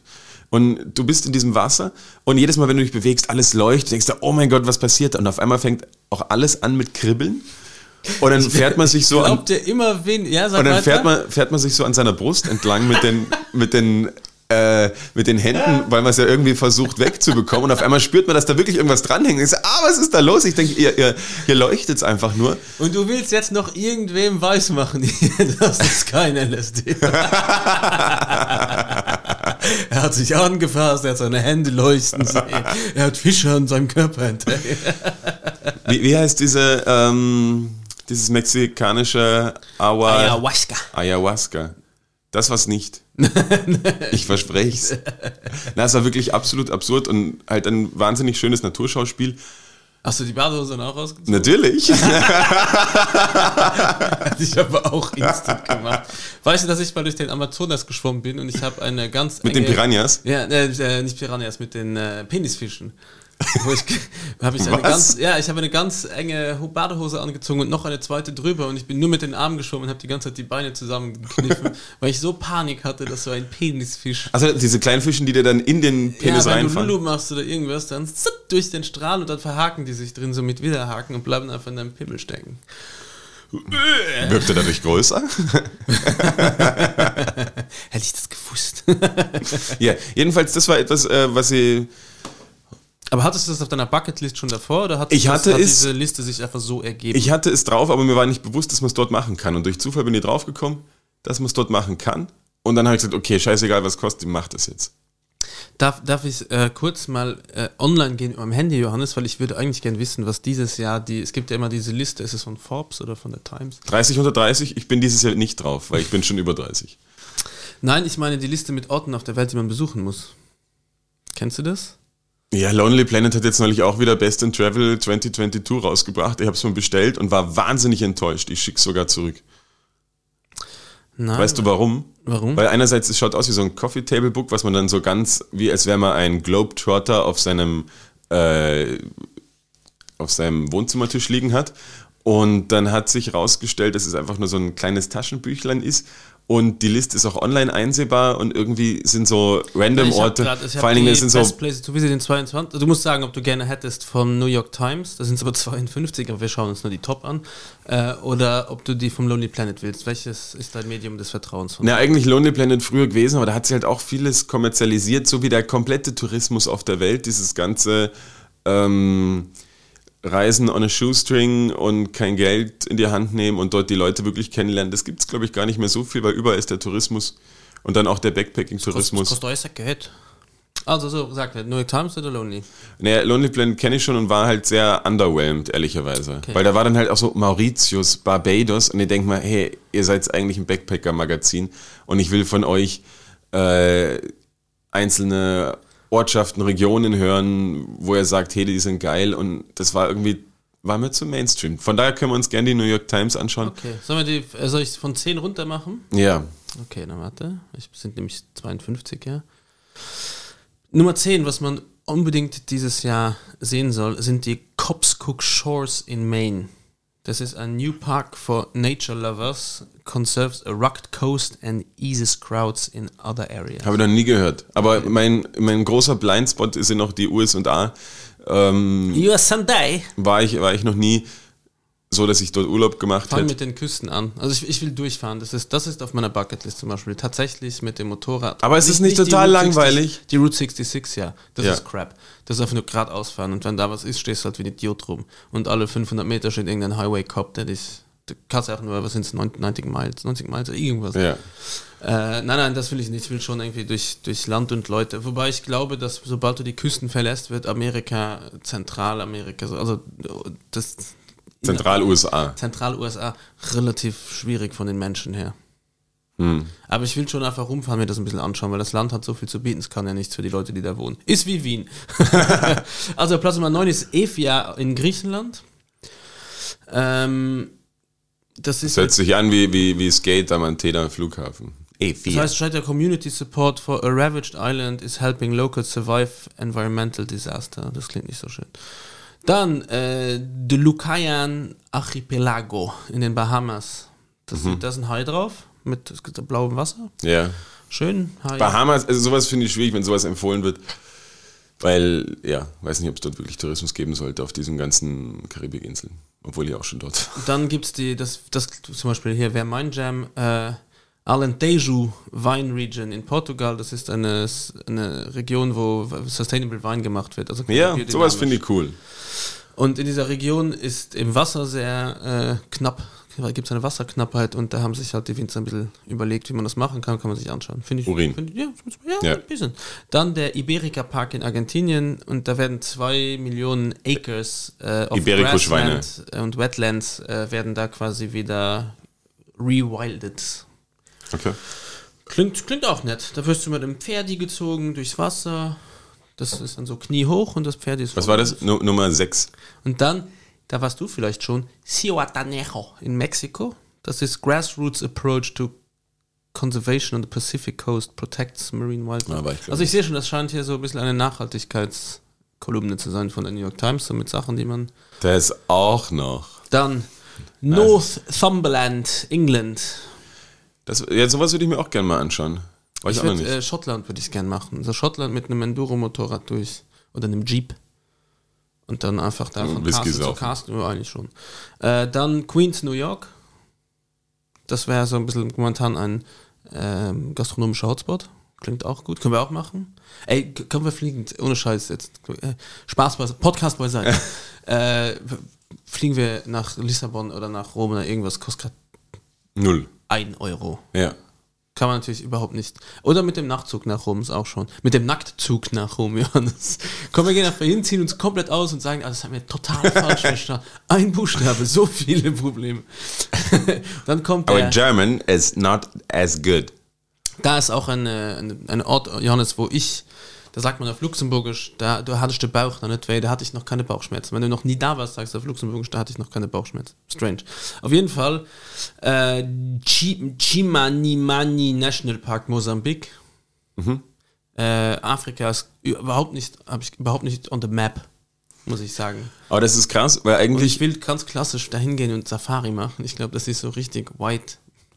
Und du bist in diesem Wasser und jedes Mal, wenn du dich bewegst, alles leuchtet, denkst du, oh mein Gott, was passiert da? Und auf einmal fängt auch alles an mit Kribbeln. Und dann fährt man sich so Glaubt an. immer wen, ja, sag Und dann fährt man, fährt man sich so an seiner Brust entlang mit den, mit den äh, mit den Händen, weil man es ja irgendwie versucht wegzubekommen. Und auf einmal spürt man, dass da wirklich irgendwas dranhängt. Ich so, ah, was ist da los? Ich denke, ihr, ihr, ihr leuchtet es einfach nur. Und du willst jetzt noch irgendwem weismachen, dass es kein LSD ist. er hat sich angefasst, er hat seine Hände leuchten sehen, er hat Fische an seinem Körper entdeckt. wie, wie heißt diese, ähm, dieses mexikanische Awa Ayahuasca? Ayahuasca. Das war's nicht. ich verspreche es. Na, es war wirklich absolut absurd und halt ein wahnsinnig schönes Naturschauspiel. Hast du die Badehose dann auch rausgezogen? Natürlich. Ich aber auch instant gemacht. Weißt du, dass ich mal durch den Amazonas geschwommen bin und ich habe eine ganz Mit enge, den Piranhas? Ja, äh, nicht Piranhas, mit den äh, Penisfischen habe ich eine ganz, ja, ich habe eine ganz enge Badehose angezogen und noch eine zweite drüber und ich bin nur mit den Armen geschwommen und habe die ganze Zeit die Beine zusammengekniffen, weil ich so Panik hatte, dass so ein Penisfisch. Also diese kleinen Fischen, die dir dann in den Penis ja, wenn reinfahren. Wenn du Lulu machst oder irgendwas, dann zitt, durch den Strahl und dann verhaken die sich drin so mit Widerhaken und bleiben einfach in deinem Pimmel stecken. Wirkte dadurch größer? Hätte ich das gewusst. ja, jedenfalls, das war etwas, äh, was sie aber hattest du das auf deiner Bucketlist schon davor oder hat, ich hatte das, hat es, diese Liste sich einfach so ergeben? Ich hatte es drauf, aber mir war nicht bewusst, dass man es dort machen kann. Und durch Zufall bin ich draufgekommen, dass man es dort machen kann. Und dann habe ich gesagt, okay, scheißegal, was kostet, mach das jetzt. Darf, darf ich äh, kurz mal äh, online gehen am Handy, Johannes, weil ich würde eigentlich gerne wissen, was dieses Jahr die, es gibt ja immer diese Liste, ist es von Forbes oder von der Times? 30 unter 30, ich bin dieses Jahr nicht drauf, weil ich bin schon über 30. Nein, ich meine die Liste mit Orten auf der Welt, die man besuchen muss. Kennst du das? Ja, Lonely Planet hat jetzt neulich auch wieder Best in Travel 2022 rausgebracht. Ich habe es mir bestellt und war wahnsinnig enttäuscht. Ich schicke sogar zurück. Nein, weißt du warum? Warum? Weil einerseits es schaut aus wie so ein Coffee Table Book, was man dann so ganz, wie als wäre man ein Globetrotter auf seinem äh, auf seinem Wohnzimmertisch liegen hat. Und dann hat sich herausgestellt, dass es einfach nur so ein kleines Taschenbüchlein ist und die Liste ist auch online einsehbar und irgendwie sind so random ja, Orte. Grad, vor allen Dingen sind so. Places to visit in 22. Du musst sagen, ob du gerne hättest vom New York Times, da sind es aber 52, aber wir schauen uns nur die Top an. Äh, oder ob du die vom Lonely Planet willst. Welches ist dein Medium des Vertrauens? Von Na, eigentlich Lonely Planet früher gewesen, aber da hat sich halt auch vieles kommerzialisiert, so wie der komplette Tourismus auf der Welt, dieses ganze. Ähm, Reisen on a Shoestring und kein Geld in die Hand nehmen und dort die Leute wirklich kennenlernen, das gibt es, glaube ich, gar nicht mehr so viel, weil überall ist der Tourismus und dann auch der Backpacking-Tourismus. Das kostet alles Geld. Also so, sagt er, New York Times oder Lonely? Naja, Lonely Planet kenne ich schon und war halt sehr underwhelmed, ehrlicherweise. Okay. Weil da war dann halt auch so Mauritius, Barbados und ihr denkt mal, hey, ihr seid eigentlich ein Backpacker-Magazin und ich will von euch äh, einzelne Ortschaften, Regionen hören, wo er sagt, hey, die sind geil und das war irgendwie, war mir zu Mainstream. Von daher können wir uns gerne die New York Times anschauen. Okay, Sollen wir die, äh, soll ich von 10 runter machen? Ja. Okay, dann warte. Ich sind nämlich 52, ja. Nummer 10, was man unbedingt dieses Jahr sehen soll, sind die Copscook Shores in Maine. Das ist ein New Park for Nature Lovers, conserves a rugged coast and eases crowds in other areas. Habe ich noch nie gehört. Aber okay. mein, mein großer Blindspot sind noch die USA. Ähm, US Sunday. War ich, war ich noch nie so, dass ich dort Urlaub gemacht habe. Fang mit den Küsten an. Also ich, ich will durchfahren. Das ist, das ist auf meiner Bucketlist zum Beispiel. Tatsächlich mit dem Motorrad. Aber es ist nicht, nicht total die langweilig. 60, die Route 66, ja. Das ja. ist crap. Das ist einfach nur geradeaus fahren. Und wenn da was ist, stehst du halt wie ein Idiot rum. Und alle 500 Meter steht irgendein Highway-Cop, der dich du kannst auch nur, was sind es, 90 Miles, 90 Miles irgendwas. Ja. Äh, nein, nein, das will ich nicht. Ich will schon irgendwie durch, durch Land und Leute. Wobei ich glaube, dass sobald du die Küsten verlässt, wird Amerika, Zentralamerika, also das. Zentral-USA. Zentral-USA relativ schwierig von den Menschen her. Hm. Aber ich will schon einfach rumfahren, mir das ein bisschen anschauen, weil das Land hat so viel zu bieten, es kann ja nichts für die Leute, die da wohnen. Ist wie Wien. also Platz Nummer 9 ist Efia in Griechenland. Ähm, das, ist das hört sich an wie, wie, wie Skate am Antena Flughafen. E4. Das heißt, scheint der Community Support for a Ravaged Island is helping locals survive environmental disaster. Das klingt nicht so schön. Dann äh, the Lucayan Archipelago in den Bahamas. Das, mhm. Da ist ein Hai drauf mit blauem Wasser. Ja. Schön. Hai. Bahamas, also sowas finde ich schwierig, wenn sowas empfohlen wird. Weil, ja, weiß nicht, ob es dort wirklich Tourismus geben sollte auf diesen ganzen Karibikinseln. Obwohl ich auch schon dort. Dann gibt es die, das, das zum Beispiel hier wäre mein Jam, äh, Alentejo Wine Region in Portugal. Das ist eine, eine Region, wo Sustainable Wine gemacht wird. Also ja, sowas finde ich cool. Und in dieser Region ist im Wasser sehr äh, knapp, gibt es eine Wasserknappheit und da haben sich halt die Winzer ein bisschen überlegt, wie man das machen kann, kann man sich anschauen. Finde ich. Urin. Find, ja, ja, ja, ein bisschen. Dann der Iberica Park in Argentinien und da werden zwei Millionen Acres äh, of Iberico-Schweine und Wetlands äh, werden da quasi wieder rewilded. Okay. Klingt, klingt auch nett. Da wirst du mit dem Pferdi gezogen durchs Wasser. Das ist dann so kniehoch und das Pferd ist. Was war das? N Nummer 6. Und dann da warst du vielleicht schon, Cihuatanejo in Mexiko. Das ist Grassroots Approach to Conservation on the Pacific Coast Protects Marine Wildlife. Ja, ich also ich sehe schon, das scheint hier so ein bisschen eine Nachhaltigkeitskolumne zu sein von der New York Times, so mit Sachen, die man... Das auch noch. Dann Northumberland, England. Das, ja, sowas würde ich mir auch gerne mal anschauen. Weiß ich würd, äh, Schottland würde ich gerne machen. Also Schottland mit einem Enduro-Motorrad durch oder einem Jeep. Und dann einfach da von Castle zu Castle, ja, eigentlich schon. Äh, dann Queens, New York. Das wäre so ein bisschen momentan ein ähm, gastronomischer Hotspot. Klingt auch gut. Können wir auch machen. Ey, können wir fliegen? Ohne Scheiß jetzt. Äh, Spaß bei Podcast beiseite. äh, fliegen wir nach Lissabon oder nach Rom oder irgendwas, kostet gerade null. Ein Euro. Ja. Kann man natürlich überhaupt nicht. Oder mit dem Nachtzug nach Rom ist auch schon. Mit dem Nacktzug nach Rom, Johannes. Komm, wir gehen einfach hin, ziehen uns komplett aus und sagen, ah, das haben wir total falsch verstanden. Ein Buchstabe, so viele Probleme. Dann kommt der. Our German is not as good. Da ist auch eine, eine, eine Ort, Johannes, wo ich da sagt man auf Luxemburgisch, da du hattest den Bauch noch nicht weh, da hatte ich noch keine Bauchschmerzen. Wenn du noch nie da warst, sagst du auf Luxemburgisch, da hatte ich noch keine Bauchschmerzen. Strange. Auf jeden Fall, äh, Chimanimani National Park Mosambik. Mhm. Äh, Afrika ist überhaupt nicht, habe ich überhaupt nicht on the map, muss ich sagen. Aber das ist krass, weil eigentlich. Und ich will ganz klassisch dahin gehen und Safari machen. Ich glaube, das ist so richtig white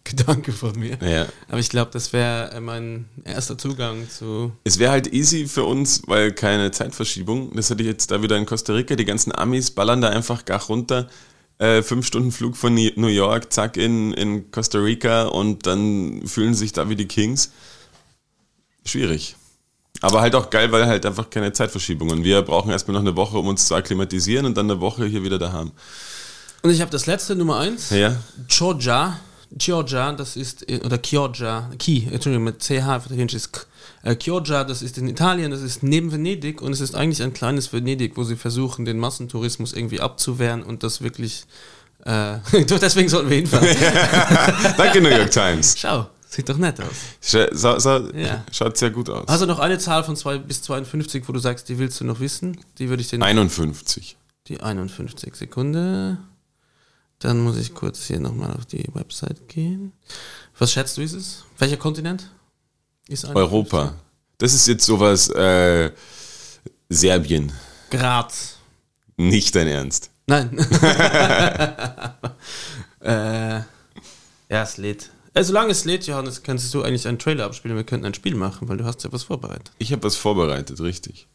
Gedanke von mir. Ja. Aber ich glaube, das wäre äh, mein erster Zugang zu. Es wäre halt easy für uns, weil keine Zeitverschiebung. Das hatte ich jetzt da wieder in Costa Rica. Die ganzen Amis ballern da einfach gar runter. Äh, fünf Stunden Flug von New York, zack, in, in Costa Rica und dann fühlen sich da wie die Kings. Schwierig. Aber halt auch geil, weil halt einfach keine Zeitverschiebung. Und wir brauchen erstmal noch eine Woche, um uns zu akklimatisieren und dann eine Woche hier wieder da haben. Und ich habe das letzte, Nummer eins. Ja. Georgia Chioggia, das ist, oder Chioggia, Chi, Entschuldigung, mit CH, italienisch ist K. Äh, Chioggia, das ist in Italien, das ist neben Venedig und es ist eigentlich ein kleines Venedig, wo sie versuchen, den Massentourismus irgendwie abzuwehren und das wirklich, äh, deswegen sollten wir hinfahren. Danke, New York Times. Schau. Sieht doch nett aus. Scha sa ja. Schaut sehr gut aus. Also noch eine Zahl von 2 bis 52, wo du sagst, die willst du noch wissen? Die würde ich dir 51. Die 51 Sekunde. Dann muss ich kurz hier nochmal auf die Website gehen. Was schätzt du, ist es? Welcher Kontinent? Ist Europa. Das ist jetzt sowas, äh, Serbien. Graz. Nicht dein Ernst. Nein. äh, ja, es lädt. Äh, solange es lädt, Johannes, kannst du eigentlich einen Trailer abspielen. Wir könnten ein Spiel machen, weil du hast ja was vorbereitet. Ich habe was vorbereitet, richtig.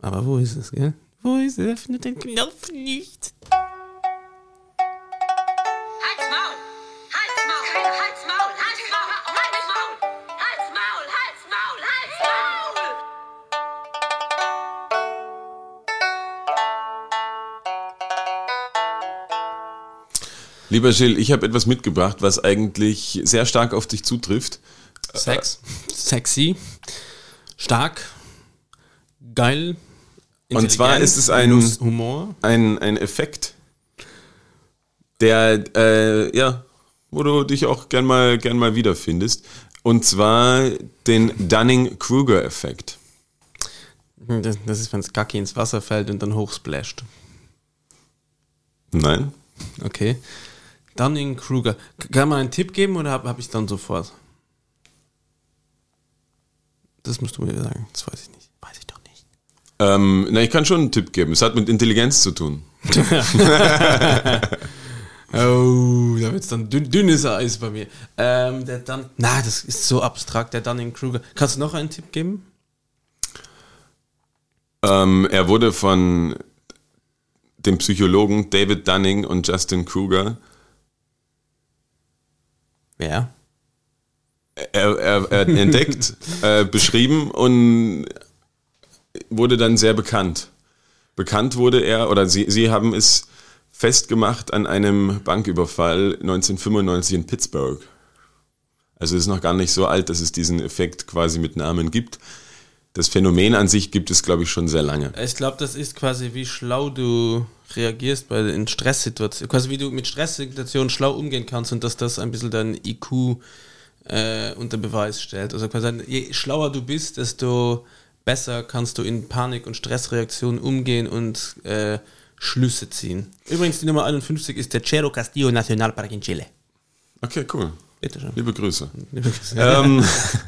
Aber wo ist es, gell? Wo ist es? Öffne den Knopf nicht. Lieber Jill, ich habe etwas mitgebracht, was eigentlich sehr stark auf dich zutrifft. Sex, sexy, stark, geil. Und zwar ist es ein, Humor. ein, ein Effekt, der, äh, ja, wo du dich auch gern mal, gern mal wiederfindest. Und zwar den Dunning-Kruger-Effekt. Das, das, ist, wenn es Gacki ins Wasser fällt und dann hochsplasht. Nein. Okay. Dunning-Kruger. Kann man einen Tipp geben oder habe hab ich dann sofort? Das musst du mir sagen. Das weiß ich nicht. Weiß ich doch nicht. Ähm, na, ich kann schon einen Tipp geben. Es hat mit Intelligenz zu tun. Oh, da wird es dann dünn, dünnes Eis bei mir. Ähm, der dann, na, das ist so abstrakt, der Dunning-Kruger. Kannst du noch einen Tipp geben? Ähm, er wurde von dem Psychologen David Dunning und Justin Kruger. Wer? Er, er, er entdeckt, äh, beschrieben und wurde dann sehr bekannt. Bekannt wurde er, oder sie, sie haben es festgemacht an einem Banküberfall 1995 in Pittsburgh. Also es ist noch gar nicht so alt, dass es diesen Effekt quasi mit Namen gibt. Das Phänomen an sich gibt es, glaube ich, schon sehr lange. Ich glaube, das ist quasi, wie schlau du reagierst bei in Stresssituationen. Quasi wie du mit Stresssituationen schlau umgehen kannst und dass das ein bisschen dein IQ äh, unter Beweis stellt. Also quasi, je schlauer du bist, desto besser kannst du in Panik- und Stressreaktionen umgehen und äh, Schlüsse ziehen. Übrigens, die Nummer 51 ist der Cerro Castillo Nationalpark in Chile. Okay, cool. Bitte schön. Liebe Grüße. Liebe Grüße. Ähm,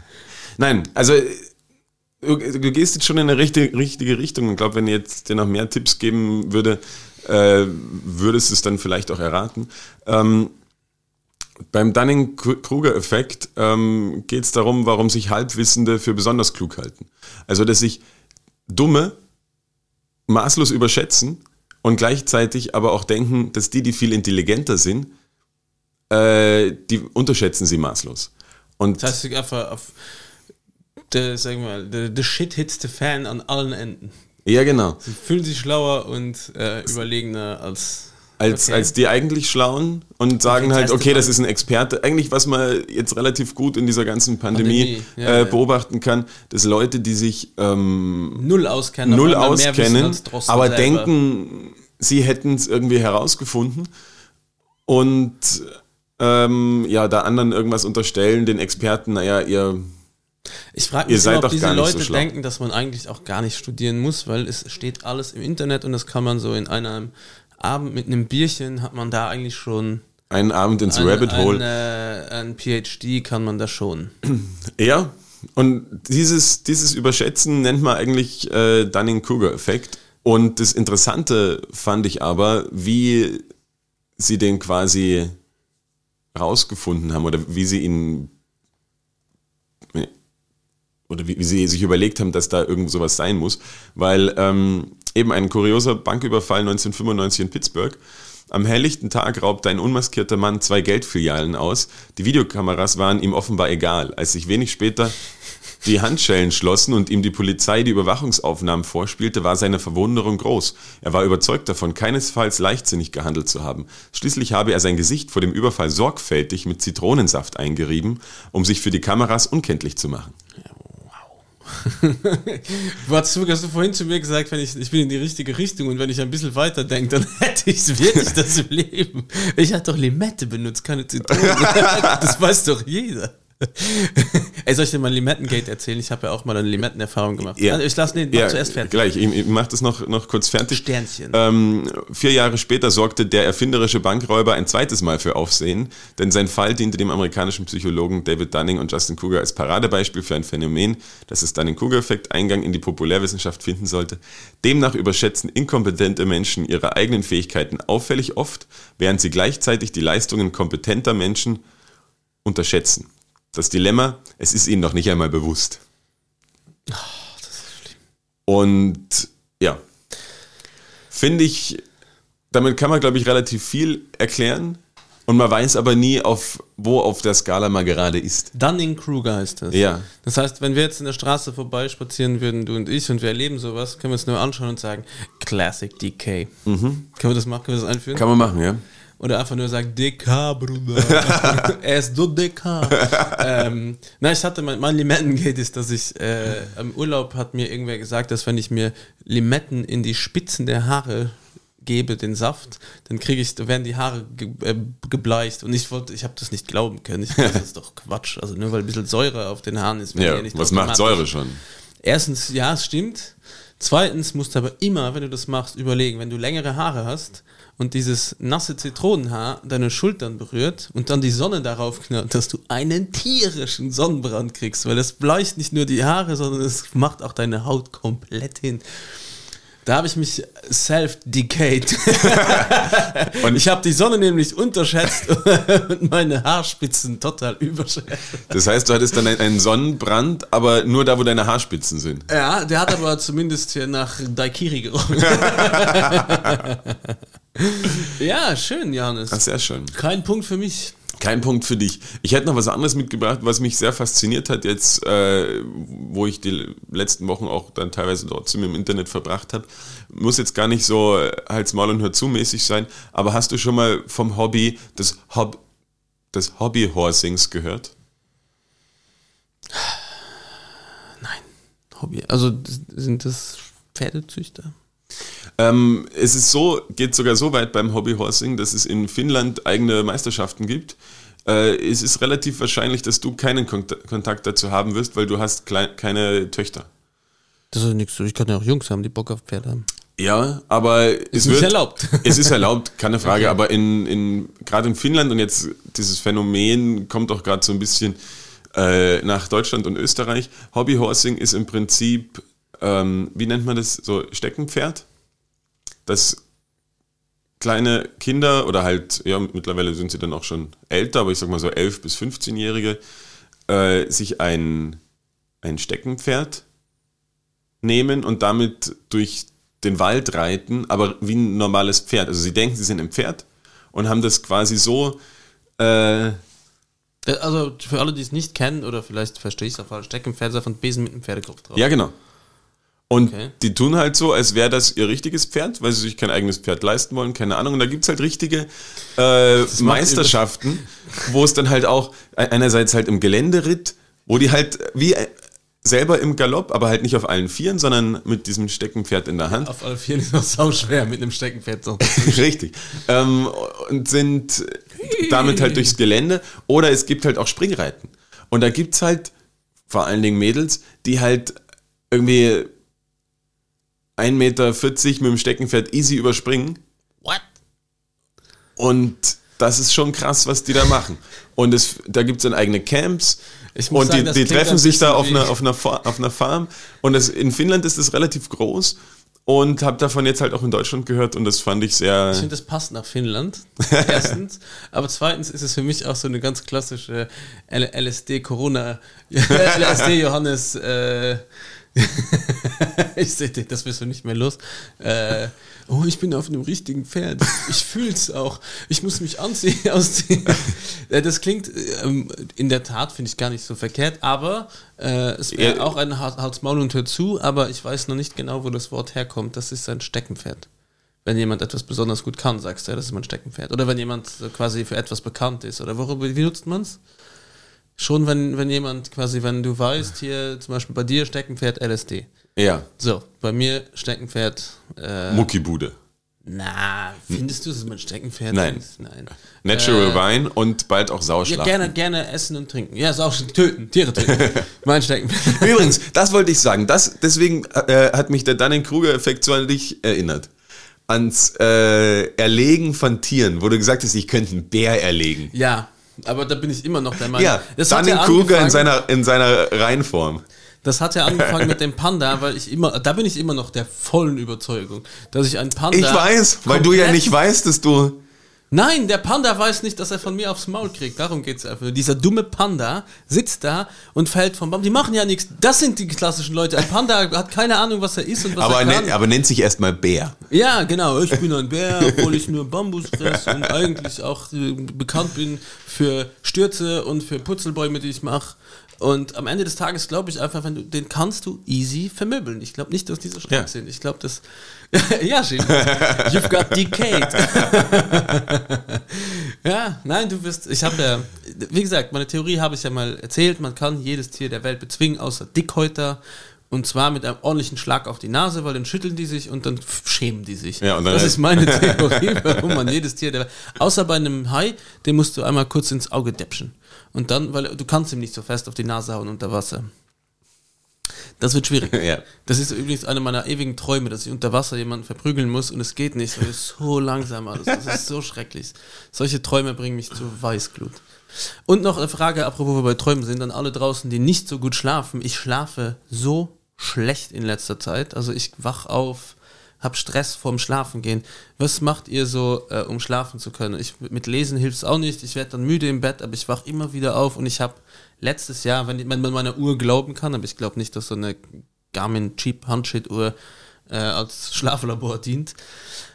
nein, also du, du, gehst jetzt schon in eine richtige, richtige Richtung. Ich glaube, wenn ich jetzt dir noch mehr Tipps geben würde, äh, würdest du es dann vielleicht auch erraten. Ähm, beim Dunning-Kruger-Effekt ähm, geht es darum, warum sich Halbwissende für besonders klug halten. Also, dass sich Dumme maßlos überschätzen und gleichzeitig aber auch denken, dass die, die viel intelligenter sind, äh, die unterschätzen sie maßlos. Und das heißt, einfach auf der, sagen wir mal, the, the shit hits the fan an allen Enden. Ja, genau. Sie fühlen sich schlauer und äh, überlegener als als, okay. als die eigentlich Schlauen und sagen halt, okay, das ist ein Experte. Eigentlich, was man jetzt relativ gut in dieser ganzen Pandemie, Pandemie. Ja, äh, beobachten kann, dass Leute, die sich ähm, null auskennen, null auskennen aber selber. denken, sie hätten es irgendwie herausgefunden und ähm, ja, da anderen irgendwas unterstellen, den Experten, naja, ihr ich frage mich, immer, ob diese Leute so denken, dass man eigentlich auch gar nicht studieren muss, weil es steht alles im Internet und das kann man so in einem Abend mit einem Bierchen hat man da eigentlich schon. Einen Abend ins ein, Rabbit Hole. Ein, ein PhD kann man da schon. Ja, und dieses, dieses Überschätzen nennt man eigentlich äh, Dunning-Kruger-Effekt. Und das Interessante fand ich aber, wie sie den quasi rausgefunden haben oder wie sie ihn oder wie, wie, sie sich überlegt haben, dass da irgend sowas sein muss, weil ähm, eben ein kurioser Banküberfall 1995 in Pittsburgh. Am helllichten Tag raubte ein unmaskierter Mann zwei Geldfilialen aus. Die Videokameras waren ihm offenbar egal. Als sich wenig später die Handschellen schlossen und ihm die Polizei die Überwachungsaufnahmen vorspielte, war seine Verwunderung groß. Er war überzeugt davon, keinesfalls leichtsinnig gehandelt zu haben. Schließlich habe er sein Gesicht vor dem Überfall sorgfältig mit Zitronensaft eingerieben, um sich für die Kameras unkenntlich zu machen. du, hast du vorhin zu mir gesagt, wenn ich, ich bin in die richtige Richtung und wenn ich ein bisschen weiter denke, dann hätte ich wirklich das im Leben. Ich hatte doch Limette benutzt, keine Zitrone. das weiß doch jeder. Ey, soll ich dir mal Limettengate erzählen? Ich habe ja auch mal eine Limettenerfahrung gemacht. Ja. Also ich lasse den ja, zuerst fertig. Gleich, ich, ich mache das noch, noch kurz fertig. Sternchen. Ähm, vier Jahre später sorgte der erfinderische Bankräuber ein zweites Mal für Aufsehen, denn sein Fall diente dem amerikanischen Psychologen David Dunning und Justin Kruger als Paradebeispiel für ein Phänomen, das das Dunning-Kruger-Effekt Eingang in die Populärwissenschaft finden sollte. Demnach überschätzen inkompetente Menschen ihre eigenen Fähigkeiten auffällig oft, während sie gleichzeitig die Leistungen kompetenter Menschen unterschätzen. Das Dilemma, es ist ihnen noch nicht einmal bewusst. Oh, das ist schlimm. Und ja, finde ich, damit kann man, glaube ich, relativ viel erklären. Und man weiß aber nie, auf, wo auf der Skala man gerade ist. Dunning-Kruger heißt das. Ja. Das heißt, wenn wir jetzt in der Straße vorbeispazieren würden, du und ich, und wir erleben sowas, können wir es nur anschauen und sagen, Classic DK. Mhm. Können wir das machen? Können wir das einführen? Kann man machen, ja. Oder einfach nur sagt, DK, Bruder. er ist so DK. ähm, na, ich hatte mein, mein Limettengate ist, dass ich äh, im Urlaub hat mir irgendwer gesagt, dass wenn ich mir Limetten in die Spitzen der Haare gebe, den Saft, dann kriege ich, werden die Haare ge, äh, gebleicht. Und ich wollte, ich habe das nicht glauben können. Ich dachte, das ist doch Quatsch. Also nur weil ein bisschen Säure auf den Haaren ist. Ja, was macht Säure schon? Erstens, ja, es stimmt. Zweitens musst du aber immer, wenn du das machst, überlegen, wenn du längere Haare hast, und dieses nasse Zitronenhaar deine Schultern berührt und dann die Sonne darauf knallt, dass du einen tierischen Sonnenbrand kriegst, weil es bleicht nicht nur die Haare, sondern es macht auch deine Haut komplett hin. Da habe ich mich self-decayed. und ich habe die Sonne nämlich unterschätzt und meine Haarspitzen total überschätzt. Das heißt, du hattest dann einen Sonnenbrand, aber nur da, wo deine Haarspitzen sind. Ja, der hat aber zumindest hier nach Daikiri gerochen. ja, schön, Janis. Ach, sehr schön. Kein Punkt für mich. Kein Punkt für dich. Ich hätte noch was anderes mitgebracht, was mich sehr fasziniert hat jetzt, äh, wo ich die letzten Wochen auch dann teilweise trotzdem im Internet verbracht habe. Muss jetzt gar nicht so äh, Hals, Maul und Hör zu mäßig sein, aber hast du schon mal vom Hobby des, Hob des Hobby-Horsings gehört? Nein, Hobby. Also sind das Pferdezüchter? Ähm, es ist so, geht sogar so weit beim Hobbyhorsing, dass es in Finnland eigene Meisterschaften gibt. Äh, es ist relativ wahrscheinlich, dass du keinen Kontakt dazu haben wirst, weil du hast keine Töchter. Das ist nichts. Ich kann ja auch Jungs haben, die Bock auf Pferde haben. Ja, aber es ist wird, erlaubt. Es ist erlaubt, keine Frage. Okay. Aber in, in gerade in Finnland und jetzt dieses Phänomen kommt auch gerade so ein bisschen äh, nach Deutschland und Österreich. Hobbyhorsing ist im Prinzip, ähm, wie nennt man das, so Steckenpferd? dass kleine Kinder oder halt, ja, mittlerweile sind sie dann auch schon älter, aber ich sag mal so 11- bis 15-Jährige, äh, sich ein, ein Steckenpferd nehmen und damit durch den Wald reiten, aber wie ein normales Pferd. Also sie denken, sie sind ein Pferd und haben das quasi so. Äh, also für alle, die es nicht kennen, oder vielleicht verstehe ich es auch falsch, Steckenpferd ist auf ein Besen mit einem Pferdekopf drauf. Ja, genau. Und okay. die tun halt so, als wäre das ihr richtiges Pferd, weil sie sich kein eigenes Pferd leisten wollen, keine Ahnung. Und da gibt es halt richtige äh, Meisterschaften, wo es dann halt auch einerseits halt im Geländeritt, wo die halt wie äh, selber im Galopp, aber halt nicht auf allen Vieren, sondern mit diesem Steckenpferd in der Hand. Auf allen Vieren ist auch sau schwer mit einem Steckenpferd. So. Richtig. Ähm, und sind damit halt durchs Gelände. Oder es gibt halt auch Springreiten. Und da gibt es halt vor allen Dingen Mädels, die halt irgendwie 1,40 Meter mit dem Steckenpferd easy überspringen. What? Und das ist schon krass, was die da machen. Und es, da gibt es dann eigene Camps. und sagen, die, die treffen sich da auf einer, auf, einer, auf einer Farm. Und das, in Finnland ist das relativ groß. Und habe davon jetzt halt auch in Deutschland gehört und das fand ich sehr. Ich finde, das passt nach Finnland. Erstens. aber zweitens ist es für mich auch so eine ganz klassische LSD-Corona, LSD-Johannes. Äh, ich sehe das wirst du nicht mehr los. Äh, oh, ich bin auf einem richtigen Pferd. Ich fühle es auch. Ich muss mich anziehen, ausziehen. das klingt ähm, in der Tat, finde ich gar nicht so verkehrt, aber äh, es wäre ja. auch ein Hals, Maul und Hör zu, aber ich weiß noch nicht genau, wo das Wort herkommt. Das ist ein Steckenpferd. Wenn jemand etwas besonders gut kann, sagst du, ja, das ist mein Steckenpferd. Oder wenn jemand quasi für etwas bekannt ist. Oder worüber, wie nutzt man es? Schon, wenn, wenn jemand quasi, wenn du weißt, hier zum Beispiel bei dir Steckenpferd LSD. Ja. So, bei mir Steckenpferd. Äh, Muckibude. Na, findest du, es mein Steckenpferd Nein. Nein. Natural äh, Wein und bald auch Sauschlachten. Ja, gerne, gerne essen und trinken. Ja, Sauschlachten, töten, Tiere töten. mein Steckenpferd. Übrigens, das wollte ich sagen. Das, deswegen äh, hat mich der Dunning-Kruger-Effekt so an dich erinnert. Ans äh, Erlegen von Tieren, wo du gesagt hast, ich könnte einen Bär erlegen. Ja, aber da bin ich immer noch der Meinung. Ja, das Dunning Kruger in seiner, in seiner Reihenform. Das hat ja angefangen mit dem Panda, weil ich immer, da bin ich immer noch der vollen Überzeugung, dass ich einen Panda. Ich weiß, weil du ja nicht weißt, dass du. Nein, der Panda weiß nicht, dass er von mir aufs Maul kriegt. Darum geht es einfach. Dieser dumme Panda sitzt da und fällt vom Baum. Die machen ja nichts. Das sind die klassischen Leute. Ein Panda hat keine Ahnung, was er ist und was aber er kann. Nennt, aber nennt sich erstmal Bär. Ja, genau. Ich bin ein Bär, obwohl ich nur Bambus fresse und eigentlich auch äh, bekannt bin für Stürze und für Putzelbäume, die ich mache. Und am Ende des Tages glaube ich einfach, wenn du den kannst du easy vermöbeln. Ich glaube nicht, dass die so stark ja. sind. Ich glaube, das. ja, Jim. You've got decayed. ja, nein, du wirst, ich habe ja, wie gesagt, meine Theorie habe ich ja mal erzählt, man kann jedes Tier der Welt bezwingen, außer Dickhäuter. Und zwar mit einem ordentlichen Schlag auf die Nase, weil dann schütteln die sich und dann schämen die sich. Ja, das ist meine Theorie, warum man jedes Tier der. Außer bei einem Hai, den musst du einmal kurz ins Auge däpschen. Und dann, weil du kannst ihm nicht so fest auf die Nase hauen unter Wasser. Das wird schwierig. ja. Das ist übrigens eine meiner ewigen Träume, dass ich unter Wasser jemanden verprügeln muss und es geht nicht, weil es so langsam alles. Das ist so schrecklich. Solche Träume bringen mich zu Weißglut. Und noch eine Frage, apropos wir bei Träumen sind, an alle draußen, die nicht so gut schlafen. Ich schlafe so schlecht in letzter Zeit. Also ich wach auf, habe Stress vorm Schlafen gehen. Was macht ihr so, äh, um schlafen zu können? Ich, mit Lesen hilft es auch nicht. Ich werde dann müde im Bett, aber ich wach immer wieder auf und ich habe letztes Jahr, wenn man meiner Uhr glauben kann, aber ich glaube nicht, dass so eine Garmin Cheap Handshit Uhr äh, als Schlaflabor dient,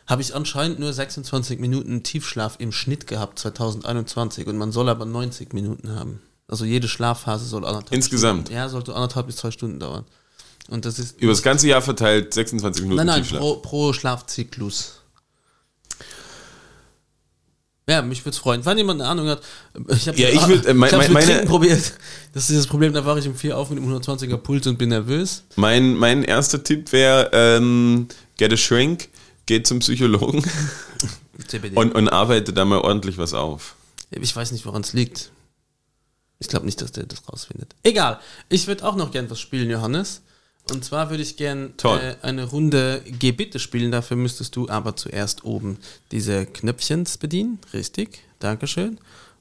habe ich anscheinend nur 26 Minuten Tiefschlaf im Schnitt gehabt 2021 und man soll aber 90 Minuten haben. Also jede Schlafphase soll anderthalb Insgesamt? Stunden, ja, sollte anderthalb bis zwei Stunden dauern. Und das ist über das ganze Jahr verteilt 26 Minuten nein, nein, Tiefschlaf. Pro, pro Schlafzyklus. Ja, mich würde es freuen. Wenn jemand eine Ahnung hat, ich habe ja, ich würd, äh, mein, ich meine probiert. Das ist das Problem, da wache ich um vier auf mit einem 120er Puls und bin nervös. Mein, mein erster Tipp wäre, ähm, get a shrink, geht zum Psychologen und, und arbeite da mal ordentlich was auf. Ich weiß nicht, woran es liegt. Ich glaube nicht, dass der das rausfindet. Egal. Ich würde auch noch gern was spielen, Johannes. Und zwar würde ich gern äh, eine Runde Geh bitte spielen. Dafür müsstest du aber zuerst oben diese Knöpfchens bedienen. Richtig. Dankeschön.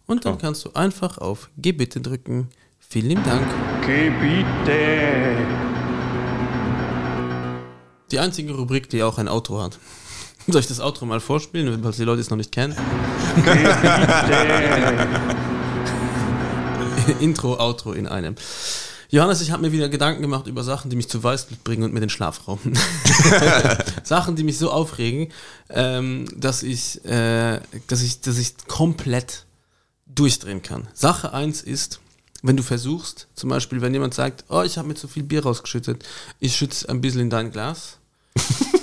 Und dann oh. kannst du einfach auf Geh bitte drücken. Vielen lieben Dank. Geh bitte. Die einzige Rubrik, die auch ein Outro hat. Soll ich das Outro mal vorspielen, falls die Leute es noch nicht kennen? Geh bitte. Intro, Outro in einem. Johannes, ich habe mir wieder Gedanken gemacht über Sachen, die mich zu Weißglut bringen und mir den Schlaf rauben. Sachen, die mich so aufregen, ähm, dass, ich, äh, dass, ich, dass ich komplett durchdrehen kann. Sache 1 ist, wenn du versuchst, zum Beispiel, wenn jemand sagt, oh, ich habe mir zu viel Bier rausgeschüttet, ich schütze ein bisschen in dein Glas.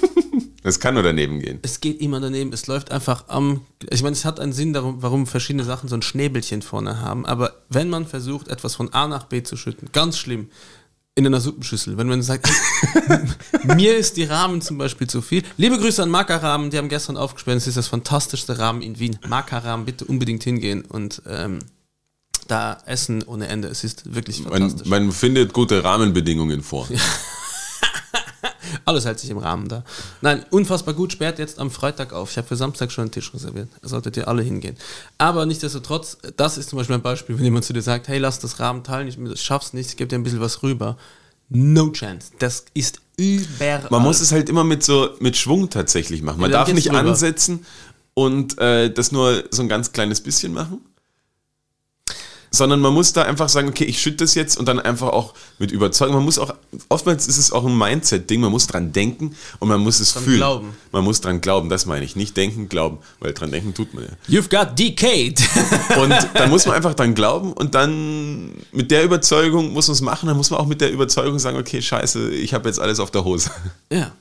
Es kann nur daneben gehen. Es geht immer daneben. Es läuft einfach am. Ich meine, es hat einen Sinn, darum, warum verschiedene Sachen so ein Schnäbelchen vorne haben. Aber wenn man versucht, etwas von A nach B zu schütten, ganz schlimm, in einer Suppenschüssel. Wenn man sagt, mir ist die Rahmen zum Beispiel zu viel. Liebe Grüße an Markerrahmen, die haben gestern aufgesperrt. Es ist das fantastischste Rahmen in Wien. Markerrahmen, bitte unbedingt hingehen und ähm, da essen ohne Ende. Es ist wirklich fantastisch. Man, man findet gute Rahmenbedingungen vor. Alles hält sich im Rahmen da. Nein, unfassbar gut, sperrt jetzt am Freitag auf. Ich habe für Samstag schon einen Tisch reserviert. Da solltet ihr alle hingehen. Aber nichtsdestotrotz, das ist zum Beispiel ein Beispiel, wenn jemand zu dir sagt, hey, lass das Rahmen teilen, ich schaff's nicht, ich gebe dir ein bisschen was rüber. No chance. Das ist überall. Man muss es halt immer mit so mit Schwung tatsächlich machen. Man ja, darf nicht rüber. ansetzen und äh, das nur so ein ganz kleines bisschen machen sondern man muss da einfach sagen, okay, ich schütte das jetzt und dann einfach auch mit Überzeugung. Man muss auch, oftmals ist es auch ein Mindset-Ding, man muss dran denken und man muss es dran fühlen. Glauben. Man muss dran glauben, das meine ich. Nicht denken, glauben, weil dran denken tut man ja. You've got decayed. und dann muss man einfach dran glauben und dann mit der Überzeugung muss man es machen, dann muss man auch mit der Überzeugung sagen, okay, scheiße, ich habe jetzt alles auf der Hose. Ja,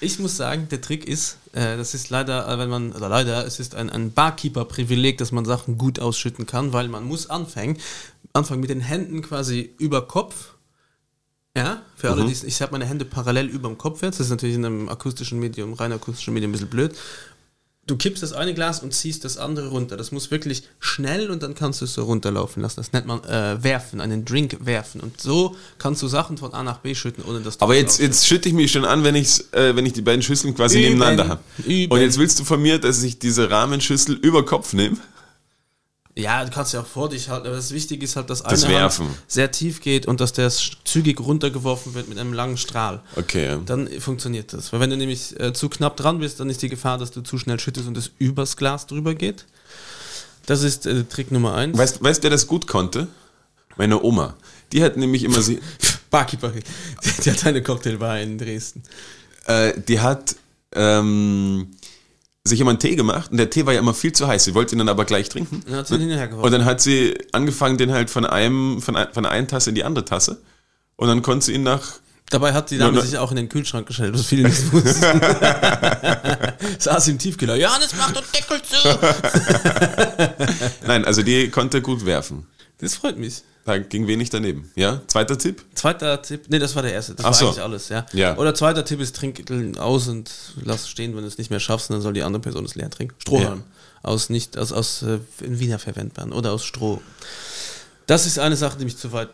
ich muss sagen, der Trick ist, äh, das ist leider, äh, wenn man, oder leider, es ist ein, ein Barkeeper-Privileg, dass man Sachen gut ausschütten kann, weil man muss anfangen, anfangen mit den Händen quasi über Kopf. Ja, für alle, mhm. die ich habe meine Hände parallel über dem Kopf jetzt. Das ist natürlich in einem akustischen Medium, rein akustischen Medium ein bisschen blöd du kippst das eine Glas und ziehst das andere runter. Das muss wirklich schnell und dann kannst du es so runterlaufen lassen. Das nennt man äh, werfen, einen Drink werfen. Und so kannst du Sachen von A nach B schütten, ohne dass du. Aber jetzt, jetzt schütte ich mich schon an, wenn, ich's, äh, wenn ich die beiden Schüsseln quasi üben, nebeneinander habe. Und jetzt willst du von mir, dass ich diese Rahmenschüssel über Kopf nehme? Ja, du kannst ja auch vor dich halten, aber das Wichtige ist halt, dass das eine Werfen. Hand sehr tief geht und dass der zügig runtergeworfen wird mit einem langen Strahl. Okay. Dann funktioniert das. Weil wenn du nämlich äh, zu knapp dran bist, dann ist die Gefahr, dass du zu schnell schüttest und es übers Glas drüber geht. Das ist äh, Trick Nummer eins. Weißt, weißt wer das gut konnte? Meine Oma. Die hat nämlich immer sie. Barkeeper. Die hat eine Cocktailbar in Dresden. Äh, die hat. Ähm, sich immer einen Tee gemacht und der Tee war ja immer viel zu heiß. Sie wollte ihn dann aber gleich trinken. Und, hat sie ihn und dann hat sie angefangen, den halt von einem, von, von einer Tasse in die andere Tasse. Und dann konnte sie ihn nach Dabei hat die Dame no. sich auch in den Kühlschrank gestellt, was viele nicht wussten. Saß im Tiefkühler. Johannes, mach den Deckel zu! Nein, also die konnte gut werfen. Das freut mich. Da ging wenig daneben. Ja, zweiter Tipp? Zweiter Tipp, nee, das war der erste. Das Ach war so. eigentlich alles, ja. ja. Oder zweiter Tipp ist, trink aus und lass stehen, wenn du es nicht mehr schaffst, dann soll die andere Person es leer trinken. Strohhalm. Ja. Aus nicht, aus, aus äh, in Wiener verwendbaren oder aus Stroh. Das ist eine Sache, die mich zu weit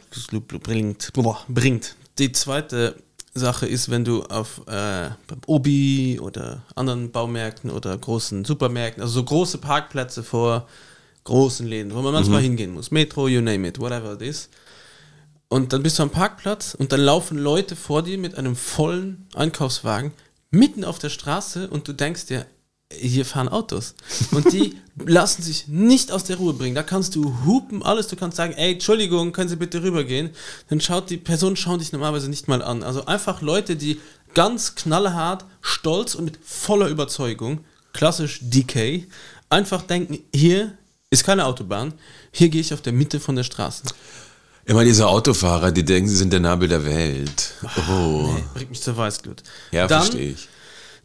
bringt. bringt. Die zweite Sache ist, wenn du auf äh, Obi oder anderen Baumärkten oder großen Supermärkten, also so große Parkplätze vor großen Läden, wo man manchmal mhm. hingehen muss. Metro, you name it, whatever it is. Und dann bist du am Parkplatz und dann laufen Leute vor dir mit einem vollen Einkaufswagen mitten auf der Straße und du denkst dir, hier fahren Autos. Und die lassen sich nicht aus der Ruhe bringen. Da kannst du hupen, alles. Du kannst sagen, ey, Entschuldigung, können Sie bitte rübergehen? Dann schaut die Person schauen dich normalerweise nicht mal an. Also einfach Leute, die ganz knallhart, stolz und mit voller Überzeugung, klassisch DK, einfach denken, hier ist keine Autobahn, hier gehe ich auf der Mitte von der Straße. Immer diese Autofahrer, die denken, sie sind der Nabel der Welt. Oh. Nee, bringt mich zur Weißglut. Ja, verstehe ich.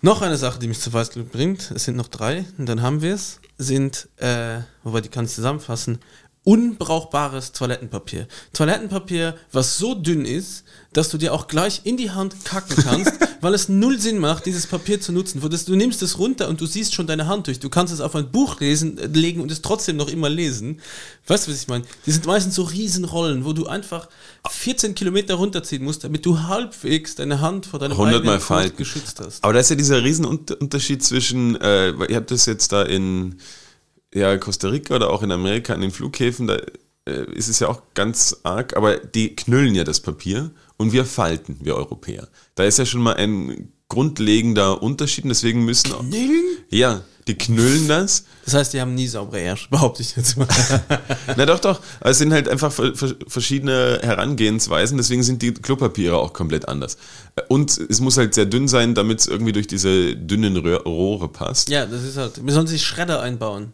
Noch eine Sache, die mich zur Weißglut bringt, es sind noch drei und dann haben wir es, sind, äh, wobei die kann ich zusammenfassen, unbrauchbares Toilettenpapier. Toilettenpapier, was so dünn ist, dass du dir auch gleich in die Hand kacken kannst, weil es null Sinn macht, dieses Papier zu nutzen. Du nimmst es runter und du siehst schon deine Hand durch. Du kannst es auf ein Buch lesen, äh, legen und es trotzdem noch immer lesen. Weißt du, was ich meine? Die sind meistens so Riesenrollen, wo du einfach 14 Kilometer runterziehen musst, damit du halbwegs deine Hand vor deinem 100 Mal falten. geschützt hast. Aber da ist ja dieser Riesenunterschied zwischen, äh, ihr habt das jetzt da in ja, Costa Rica oder auch in Amerika an den Flughäfen, da äh, ist es ja auch ganz arg, aber die knüllen ja das Papier und wir falten, wir Europäer. Da ist ja schon mal ein grundlegender Unterschied und deswegen müssen auch. Knüllen? Ja, die knüllen das. Das heißt, die haben nie saubere Ärsche, behaupte ich jetzt mal. Na doch, doch. Es sind halt einfach verschiedene Herangehensweisen, deswegen sind die Klopapiere auch komplett anders. Und es muss halt sehr dünn sein, damit es irgendwie durch diese dünnen Rohre passt. Ja, das ist halt. Wir sollen sich Schredder einbauen.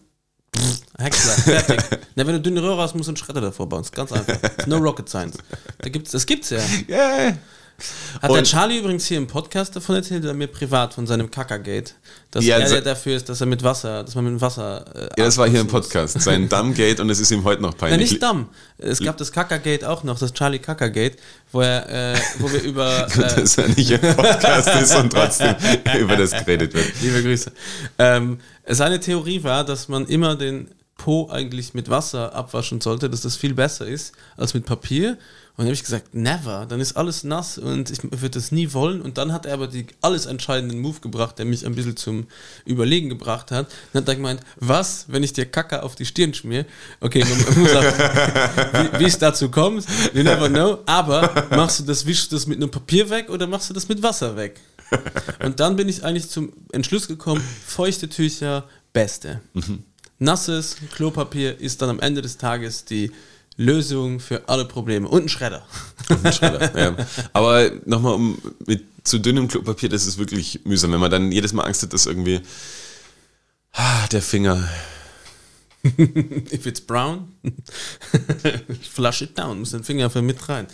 Häcksler, fertig. Na, wenn du dünne Röhre hast, musst du einen Schredder davor bauen. Ist ganz einfach. Ist no rocket science. Da gibt's, das gibt's ja. Yeah. Hat und der Charlie übrigens hier im Podcast davon erzählt oder mir privat von seinem Kackergate? Dass ja, er der dafür ist, dass er mit Wasser, dass man mit Wasser. Äh, ja, das war hier im Podcast, sein Dammgate und es ist ihm heute noch peinlich. Ja, nicht Damm. Es gab das Kackergate auch noch, das Charlie Kackergate, wo er, äh, wo wir über. Äh, dass er nicht im Podcast ist und trotzdem über das geredet wird. Liebe Grüße. Ähm, seine Theorie war, dass man immer den Po eigentlich mit Wasser abwaschen sollte, dass das viel besser ist als mit Papier. Und dann habe ich gesagt, never, dann ist alles nass und ich würde das nie wollen. Und dann hat er aber die alles entscheidenden Move gebracht, der mich ein bisschen zum Überlegen gebracht hat. Dann hat er gemeint, was, wenn ich dir Kacke auf die Stirn schmier? Okay, man muss auch, wie es dazu kommt, you never know. Aber machst du das, wischst du das mit einem Papier weg oder machst du das mit Wasser weg? Und dann bin ich eigentlich zum Entschluss gekommen, feuchte Tücher, beste. Mhm. Nasses Klopapier ist dann am Ende des Tages die Lösung für alle Probleme. Und ein Schredder. Und ein Schredder ja. Aber nochmal um mit zu dünnem Klopapier, das ist wirklich mühsam, wenn man dann jedes Mal Angst hat, dass irgendwie ah, der Finger. If it's brown, flush it down, muss den Finger für mit rein.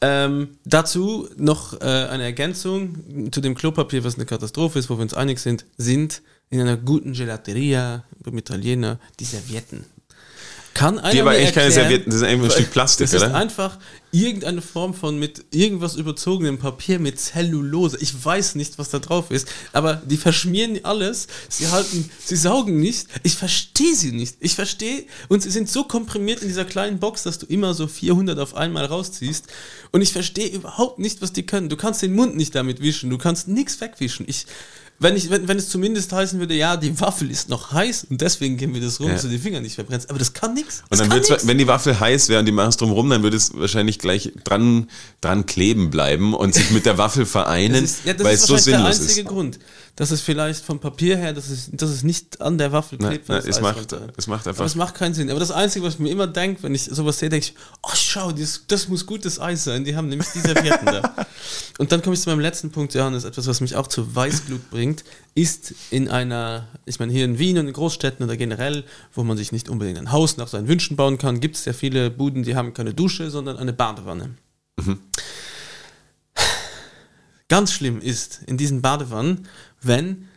Ähm, dazu noch äh, eine Ergänzung zu dem Klopapier, was eine Katastrophe ist, wo wir uns einig sind, sind in einer guten Gelateria beim Italiener die Servietten. Kann einer Die aber echt keine Servietten, das ist einfach ein Stück Plastik, das oder? Das ist einfach irgendeine Form von mit irgendwas überzogenem Papier mit Zellulose. Ich weiß nicht, was da drauf ist, aber die verschmieren alles. Sie halten, sie saugen nicht. Ich verstehe sie nicht. Ich verstehe, und sie sind so komprimiert in dieser kleinen Box, dass du immer so 400 auf einmal rausziehst. Und ich verstehe überhaupt nicht, was die können. Du kannst den Mund nicht damit wischen. Du kannst nichts wegwischen. Ich, wenn, ich, wenn, wenn es zumindest heißen würde, ja, die Waffel ist noch heiß und deswegen gehen wir das rum, ja. dass du die Finger nicht verbrennst. Aber das kann nichts. Und dann wird wenn die Waffel heiß wäre und die machen es drum rum, dann würde es wahrscheinlich gleich dran, dran kleben bleiben und sich mit der Waffel vereinen, das ist, ja, weil ist es so sinnlos ist. Das ist der einzige Grund dass es vielleicht vom Papier her, dass es, dass es nicht an der Waffel klebt. Na, na, es, macht, es macht einfach. Aber es macht keinen Sinn. Aber das Einzige, was ich mir immer denke, wenn ich sowas sehe, denke ich, oh schau, das, das muss gutes Eis sein. Die haben nämlich die Servietten da. Und dann komme ich zu meinem letzten Punkt, Johannes, etwas, was mich auch zu Weißglut bringt, ist in einer, ich meine hier in Wien und in Großstädten oder generell, wo man sich nicht unbedingt ein Haus nach seinen Wünschen bauen kann, gibt es sehr viele Buden, die haben keine Dusche, sondern eine Badewanne. Mhm. Ganz schlimm ist in diesen Badewannen, wenn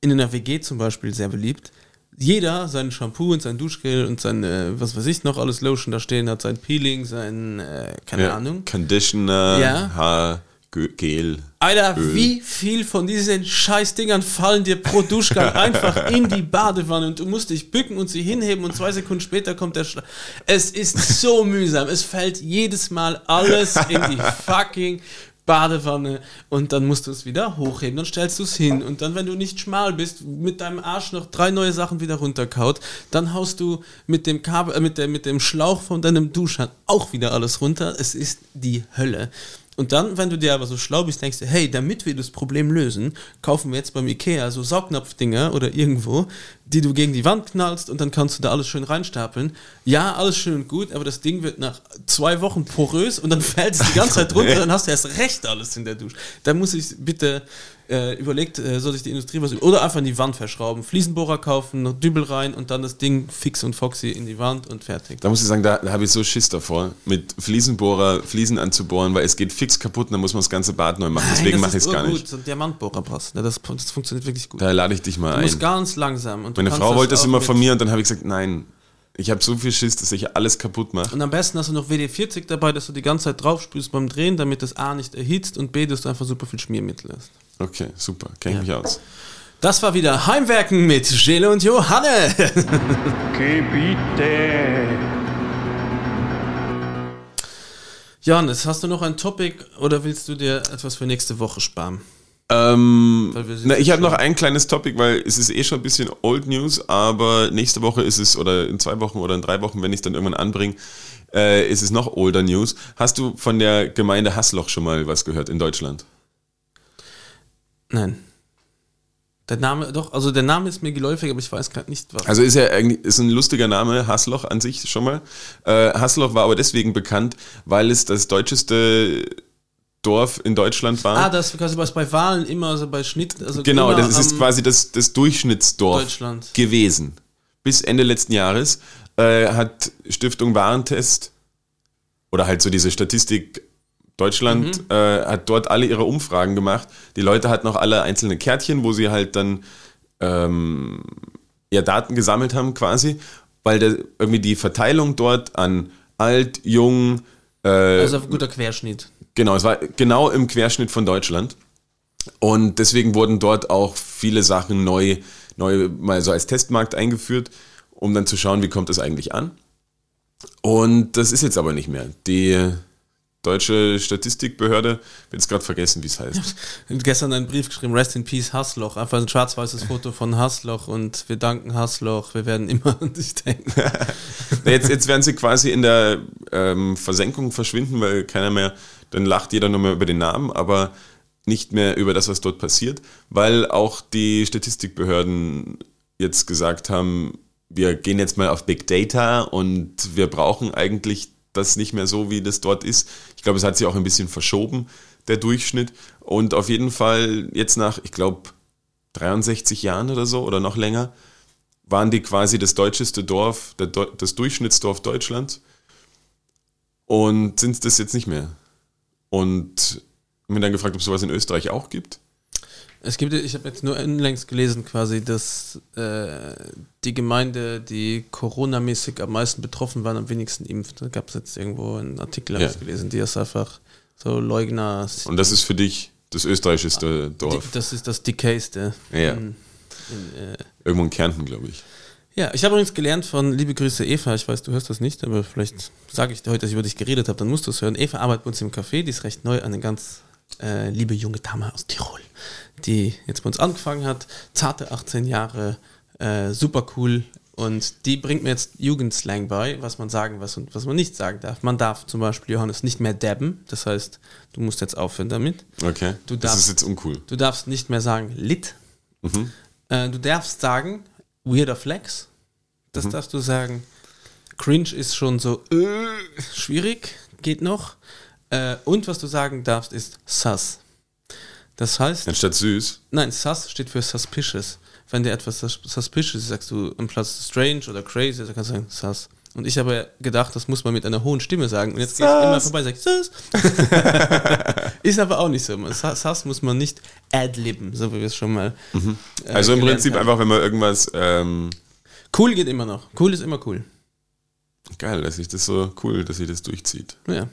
in einer WG zum Beispiel sehr beliebt, jeder sein Shampoo und sein Duschgel und sein, äh, was weiß ich noch, alles Lotion da stehen hat, sein Peeling, sein, äh, keine ja, Ahnung. Conditioner, ja. Haargel. Alter, Öl. wie viel von diesen Scheißdingern fallen dir pro Duschgang einfach in die Badewanne und du musst dich bücken und sie hinheben und zwei Sekunden später kommt der Schla Es ist so mühsam. Es fällt jedes Mal alles in die fucking Badewanne und dann musst du es wieder hochheben, dann stellst du es hin und dann, wenn du nicht schmal bist, mit deinem Arsch noch drei neue Sachen wieder runterkaut, dann haust du mit dem Kabel, äh, mit, der, mit dem Schlauch von deinem Duschhahn auch wieder alles runter. Es ist die Hölle. Und dann, wenn du dir aber so schlau bist, denkst du, hey, damit wir das Problem lösen, kaufen wir jetzt beim Ikea so Saugnapfdinger oder irgendwo, die du gegen die Wand knallst und dann kannst du da alles schön reinstapeln. Ja, alles schön und gut, aber das Ding wird nach zwei Wochen porös und dann fällt es die ganze Zeit runter, dann hast du erst recht alles in der Dusche. Da muss ich bitte äh, überlegt, äh, soll sich die Industrie was oder einfach in die Wand verschrauben, Fliesenbohrer kaufen, noch Dübel rein und dann das Ding fix und foxy in die Wand und fertig. Da muss ich sagen, da, da habe ich so Schiss davor, mit Fliesenbohrer Fliesen anzubohren, weil es geht fix kaputt, dann muss man das ganze Bad neu machen. Deswegen mache ich es gar gut. nicht. So ein Diamantbohrer passt. Ja, das, das, funktioniert wirklich gut. Da lade ich dich mal du ein. Du musst ganz langsam. Meine Frau wollte das immer von mir und dann habe ich gesagt, nein, ich habe so viel Schiss, dass ich alles kaputt mache. Und am besten hast du noch WD-40 dabei, dass du die ganze Zeit drauf spülst beim Drehen, damit das A nicht erhitzt und B, dass du einfach super viel Schmiermittel hast. Okay, super. Kenne ich ja. mich aus. Das war wieder Heimwerken mit Gele und Johanne. Gebiete. Johannes, hast du noch ein Topic oder willst du dir etwas für nächste Woche sparen? Ähm, na, ich habe noch ein kleines Topic, weil es ist eh schon ein bisschen Old News, aber nächste Woche ist es, oder in zwei Wochen oder in drei Wochen, wenn ich es dann irgendwann anbringe, äh, ist es noch older News. Hast du von der Gemeinde Hassloch schon mal was gehört in Deutschland? Nein. Der Name, doch, also der Name ist mir geläufig, aber ich weiß gerade nicht was. Also ist ja eigentlich ist ein lustiger Name, Hassloch an sich schon mal. Äh, Hassloch war aber deswegen bekannt, weil es das deutscheste Dorf in Deutschland war. Ah, das quasi was bei Wahlen immer so bei Schnitt. Also genau, das ist quasi das, das Durchschnittsdorf gewesen. Bis Ende letzten Jahres äh, hat Stiftung Warentest oder halt so diese Statistik Deutschland mhm. äh, hat dort alle ihre Umfragen gemacht. Die Leute hatten auch alle einzelne Kärtchen, wo sie halt dann ähm, ja, Daten gesammelt haben quasi, weil der, irgendwie die Verteilung dort an alt, jung. Äh, also ein guter Querschnitt. Genau, es war genau im Querschnitt von Deutschland. Und deswegen wurden dort auch viele Sachen neu, neu mal so als Testmarkt eingeführt, um dann zu schauen, wie kommt es eigentlich an. Und das ist jetzt aber nicht mehr. Die deutsche Statistikbehörde, ich bin jetzt gerade vergessen, wie es heißt. Ich habe gestern einen Brief geschrieben, Rest in Peace Hassloch, einfach ein schwarz-weißes Foto von Hassloch und wir danken Hassloch, wir werden immer an dich denken. jetzt, jetzt werden sie quasi in der ähm, Versenkung verschwinden, weil keiner mehr, dann lacht jeder nur mehr über den Namen, aber nicht mehr über das, was dort passiert, weil auch die Statistikbehörden jetzt gesagt haben, wir gehen jetzt mal auf Big Data und wir brauchen eigentlich das nicht mehr so, wie das dort ist. Ich glaube, es hat sich auch ein bisschen verschoben, der Durchschnitt. Und auf jeden Fall jetzt nach, ich glaube, 63 Jahren oder so oder noch länger, waren die quasi das deutscheste Dorf, das Durchschnittsdorf Deutschlands und sind das jetzt nicht mehr. Und mir dann gefragt, ob es sowas in Österreich auch gibt. Es gibt, ich habe jetzt nur unlängst gelesen, quasi, dass äh, die Gemeinde, die Corona-mäßig am meisten betroffen war, am wenigsten impft. Da gab es jetzt irgendwo einen Artikel ja. gelesen, die ist einfach so Leugner. Und das ist für dich das österreichischste Dorf? Die, das ist das dickeiste. Ja. In, in, äh, Irgendwo in Kärnten, glaube ich. Ja, ich habe übrigens gelernt von Liebe Grüße Eva, ich weiß, du hörst das nicht, aber vielleicht sage ich dir heute, dass ich über dich geredet habe, dann musst du es hören. Eva arbeitet bei uns im Café, die ist recht neu, eine ganz äh, liebe junge Dame aus Tirol die jetzt bei uns angefangen hat, zarte 18 Jahre, äh, super cool. Und die bringt mir jetzt Jugendslang bei, was man sagen was und was man nicht sagen darf. Man darf zum Beispiel, Johannes, nicht mehr dabben. Das heißt, du musst jetzt aufhören damit. Okay. Du darfst, das ist jetzt uncool. Du darfst nicht mehr sagen lit. Mhm. Äh, du darfst sagen weirder Flex. Das mhm. darfst du sagen. Cringe ist schon so äh, schwierig, geht noch. Äh, und was du sagen darfst, ist sus. Das heißt. Anstatt süß? Nein, sus steht für suspicious. Wenn dir etwas suspicious ist, sagst du im Platz strange oder crazy, dann kannst du sagen sus. Und ich habe gedacht, das muss man mit einer hohen Stimme sagen. Und jetzt gehe ich immer vorbei und sage, sus. Ist aber auch nicht so. Sass muss man nicht adlibben, so wie wir es schon mal. Mhm. Äh, also im Prinzip haben. einfach, wenn man irgendwas. Ähm cool geht immer noch. Cool ist immer cool. Geil, dass ich das so cool, dass sie das durchzieht. Ja.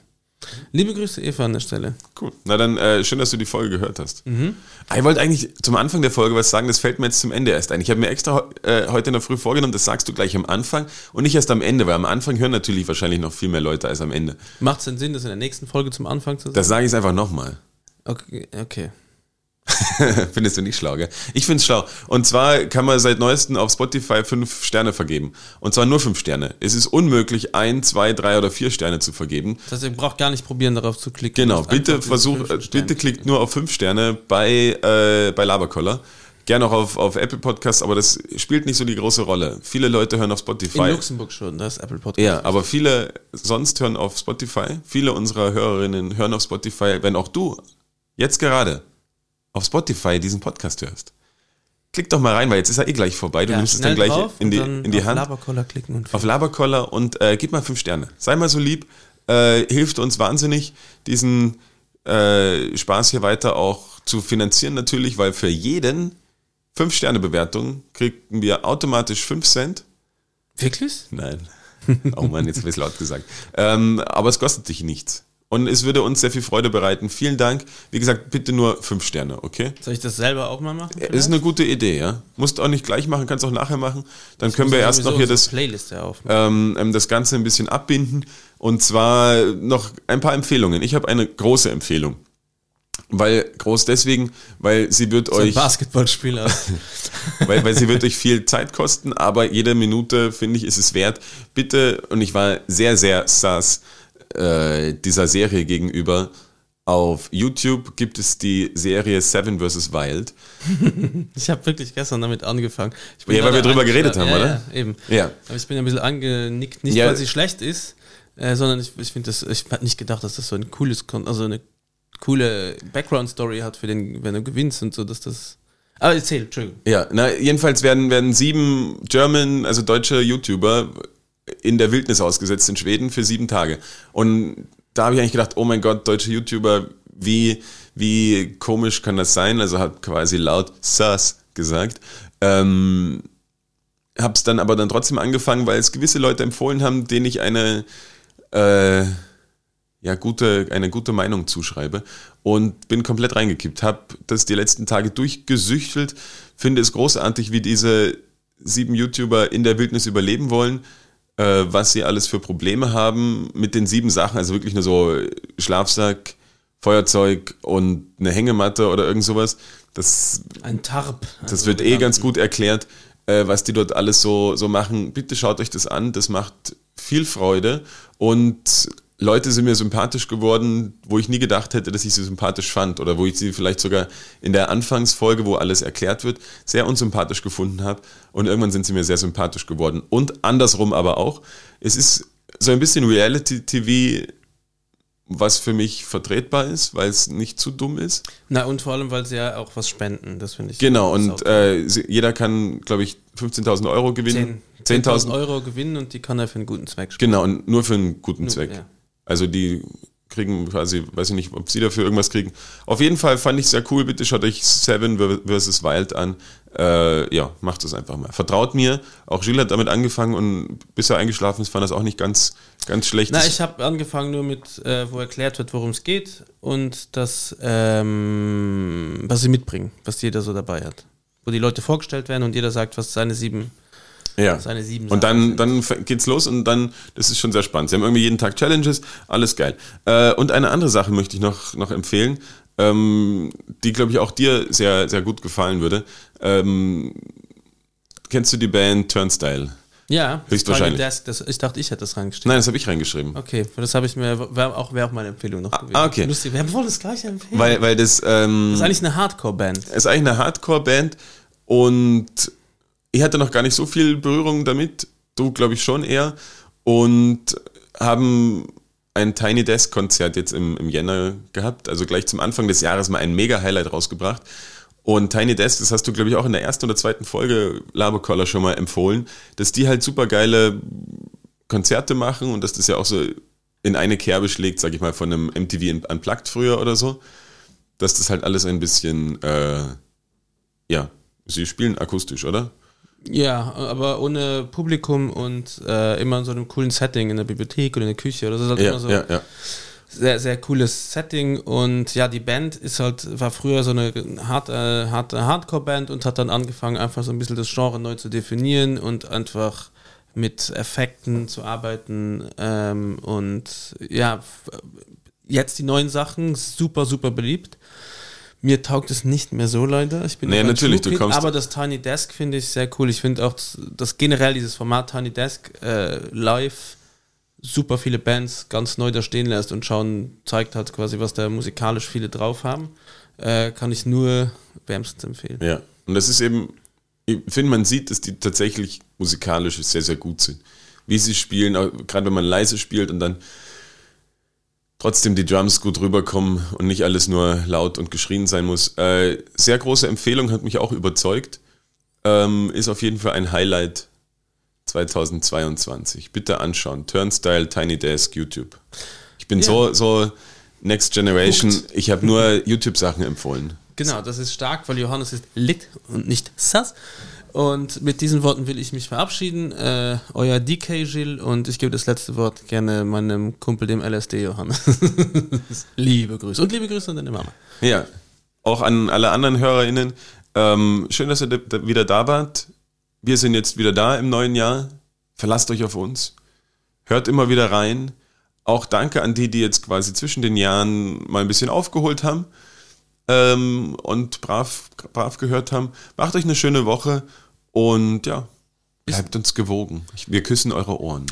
Liebe Grüße, Eva, an der Stelle. Cool. Na dann, äh, schön, dass du die Folge gehört hast. Mhm. Ah, ich wollte eigentlich zum Anfang der Folge was sagen, das fällt mir jetzt zum Ende erst ein. Ich habe mir extra äh, heute in der Früh vorgenommen, das sagst du gleich am Anfang und nicht erst am Ende, weil am Anfang hören natürlich wahrscheinlich noch viel mehr Leute als am Ende. Macht es denn Sinn, das in der nächsten Folge zum Anfang zu sagen? Das sage ich einfach nochmal. Okay. okay. Findest du nicht schlau, gell? Ich find's schlau. Und zwar kann man seit neuestem auf Spotify fünf Sterne vergeben. Und zwar nur fünf Sterne. Es ist unmöglich, ein, zwei, drei oder vier Sterne zu vergeben. Das heißt, ihr braucht gar nicht probieren, darauf zu klicken. Genau, bitte versucht, bitte klickt nur auf fünf Sterne bei, äh, bei Laberkoller. Gerne auch auf, auf Apple Podcasts, aber das spielt nicht so die große Rolle. Viele Leute hören auf Spotify. In Luxemburg schon, das ist Apple Podcast. Ja, aber viele sonst hören auf Spotify. Viele unserer Hörerinnen hören auf Spotify, wenn auch du jetzt gerade auf Spotify diesen Podcast hörst. Klick doch mal rein, weil jetzt ist er eh gleich vorbei. Du ja, nimmst es dann gleich in die, in die auf Hand. Auf Laberkoller klicken und Auf Laberkoller und äh, gib mal fünf Sterne. Sei mal so lieb, äh, hilft uns wahnsinnig, diesen äh, Spaß hier weiter auch zu finanzieren natürlich, weil für jeden fünf Sterne Bewertung kriegen wir automatisch fünf Cent. Wirklich? Nein. Oh Mann, jetzt habe ich es laut gesagt. Ähm, aber es kostet dich nichts. Und es würde uns sehr viel Freude bereiten. Vielen Dank. Wie gesagt, bitte nur fünf Sterne, okay? Soll ich das selber auch mal machen? Vielleicht? Ist eine gute Idee, ja. Musst auch nicht gleich machen, kannst auch nachher machen. Dann das können wir erst noch hier das, Playlist ähm, ähm, das Ganze ein bisschen abbinden. Und zwar noch ein paar Empfehlungen. Ich habe eine große Empfehlung. Weil groß deswegen, weil sie wird so euch. Basketballspieler. weil, weil sie wird euch viel Zeit kosten, aber jede Minute, finde ich, ist es wert. Bitte, und ich war sehr, sehr sass äh, dieser Serie gegenüber. Auf YouTube gibt es die Serie Seven vs. Wild. ich habe wirklich gestern damit angefangen. ja, weil wir drüber geredet haben, ja, oder? Ja, eben. Ja. Aber ich bin ein bisschen angenickt, nicht ja. weil sie schlecht ist, äh, sondern ich, ich finde das, ich habe nicht gedacht, dass das so ein cooles, also eine coole Background-Story hat für den, wenn du gewinnst und so, dass das. Aber erzähl, Entschuldigung. Ja, na, jedenfalls werden, werden sieben German, also deutsche YouTuber in der Wildnis ausgesetzt in Schweden für sieben Tage. Und da habe ich eigentlich gedacht, oh mein Gott, deutsche YouTuber, wie, wie komisch kann das sein? Also hat quasi laut Sus gesagt. Ähm, hab's dann aber dann trotzdem angefangen, weil es gewisse Leute empfohlen haben, denen ich eine äh, ja gute eine gute Meinung zuschreibe und bin komplett reingekippt. Hab das die letzten Tage durchgesüchtelt, finde es großartig, wie diese sieben YouTuber in der Wildnis überleben wollen äh, was sie alles für Probleme haben mit den sieben Sachen. Also wirklich nur so Schlafsack, Feuerzeug und eine Hängematte oder irgend sowas. Das, Ein Tarp. Das also wird eh ganz gut erklärt, äh, was die dort alles so, so machen. Bitte schaut euch das an. Das macht viel Freude und Leute sind mir sympathisch geworden, wo ich nie gedacht hätte, dass ich sie sympathisch fand oder wo ich sie vielleicht sogar in der Anfangsfolge, wo alles erklärt wird, sehr unsympathisch gefunden habe und irgendwann sind sie mir sehr sympathisch geworden und andersrum aber auch. Es ist so ein bisschen Reality-TV, was für mich vertretbar ist, weil es nicht zu dumm ist. Na und vor allem, weil sie ja auch was spenden, das finde ich. Genau und äh, jeder kann, glaube ich, 15.000 Euro gewinnen. 10.000 10 Euro gewinnen und die kann er für einen guten Zweck spenden. Genau, und nur für einen guten nur, Zweck. Ja. Also die kriegen quasi, weiß ich nicht, ob sie dafür irgendwas kriegen. Auf jeden Fall fand ich sehr cool. Bitte schaut euch Seven vs. Wild an. Äh, ja, macht es einfach mal. Vertraut mir. Auch Gilles hat damit angefangen und bis er eingeschlafen ist, fand das auch nicht ganz, ganz schlecht. Na, ich habe angefangen nur mit, äh, wo erklärt wird, worum es geht und das, ähm, was sie mitbringen, was jeder so dabei hat. Wo die Leute vorgestellt werden und jeder sagt, was seine sieben ja. Seine sieben und dann, dann geht's los und dann, das ist schon sehr spannend. Sie haben irgendwie jeden Tag Challenges, alles geil. Äh, und eine andere Sache möchte ich noch, noch empfehlen, ähm, die, glaube ich, auch dir sehr, sehr gut gefallen würde. Ähm, kennst du die Band Turnstyle? Ja, höchstwahrscheinlich. Desk, das, ich dachte, ich hätte das reingeschrieben. Nein, das habe ich reingeschrieben. Okay, das habe ich mir, wäre auch, wär auch meine Empfehlung noch ah, gewesen. Ah, okay. Lustig, wir haben wohl das gleiche empfehlen. Weil, weil das, ähm, das ist eigentlich eine Hardcore-Band. ist eigentlich eine Hardcore-Band und ich hatte noch gar nicht so viel Berührung damit, du glaube ich schon eher, und haben ein Tiny Desk Konzert jetzt im, im Jänner gehabt, also gleich zum Anfang des Jahres mal ein mega Highlight rausgebracht. Und Tiny Desk, das hast du, glaube ich, auch in der ersten oder zweiten Folge Labercoller schon mal empfohlen, dass die halt super geile Konzerte machen und dass das ja auch so in eine Kerbe schlägt, sag ich mal, von einem MTV Unplugged früher oder so. dass das halt alles ein bisschen, äh, ja, sie spielen akustisch, oder? Ja, aber ohne Publikum und äh, immer in so einem coolen Setting in der Bibliothek oder in der Küche oder so. Halt ja, immer so ja, ja. Sehr, sehr cooles Setting und ja, die Band ist halt, war früher so eine harte, harte Hardcore-Band und hat dann angefangen, einfach so ein bisschen das Genre neu zu definieren und einfach mit Effekten zu arbeiten ähm, und ja, jetzt die neuen Sachen, super, super beliebt. Mir taugt es nicht mehr so leider. Ich bin nee, natürlich, du kommst. Aber das Tiny Desk finde ich sehr cool. Ich finde auch, dass generell dieses Format Tiny Desk äh, live super viele Bands ganz neu da stehen lässt und schauen, zeigt halt quasi, was da musikalisch viele drauf haben. Äh, kann ich nur wärmstens empfehlen. Ja, und das ist eben, ich finde, man sieht, dass die tatsächlich musikalisch sehr, sehr gut sind. Wie sie spielen, gerade wenn man leise spielt und dann trotzdem die Drums gut rüberkommen und nicht alles nur laut und geschrien sein muss. Äh, sehr große Empfehlung, hat mich auch überzeugt. Ähm, ist auf jeden Fall ein Highlight 2022. Bitte anschauen. Turnstyle, Tiny Desk, YouTube. Ich bin ja. so, so Next Generation. Guckt. Ich habe nur YouTube-Sachen empfohlen. Genau, das ist stark, weil Johannes ist lit und nicht sass. Und mit diesen Worten will ich mich verabschieden. Äh, euer DK Gilles und ich gebe das letzte Wort gerne meinem Kumpel, dem LSD Johannes. liebe Grüße. Und liebe Grüße an deine Mama. Ja, auch an alle anderen HörerInnen. Ähm, schön, dass ihr wieder da wart. Wir sind jetzt wieder da im neuen Jahr. Verlasst euch auf uns. Hört immer wieder rein. Auch danke an die, die jetzt quasi zwischen den Jahren mal ein bisschen aufgeholt haben ähm, und brav, brav gehört haben. Macht euch eine schöne Woche und ja, bleibt uns gewogen. Wir küssen eure Ohren.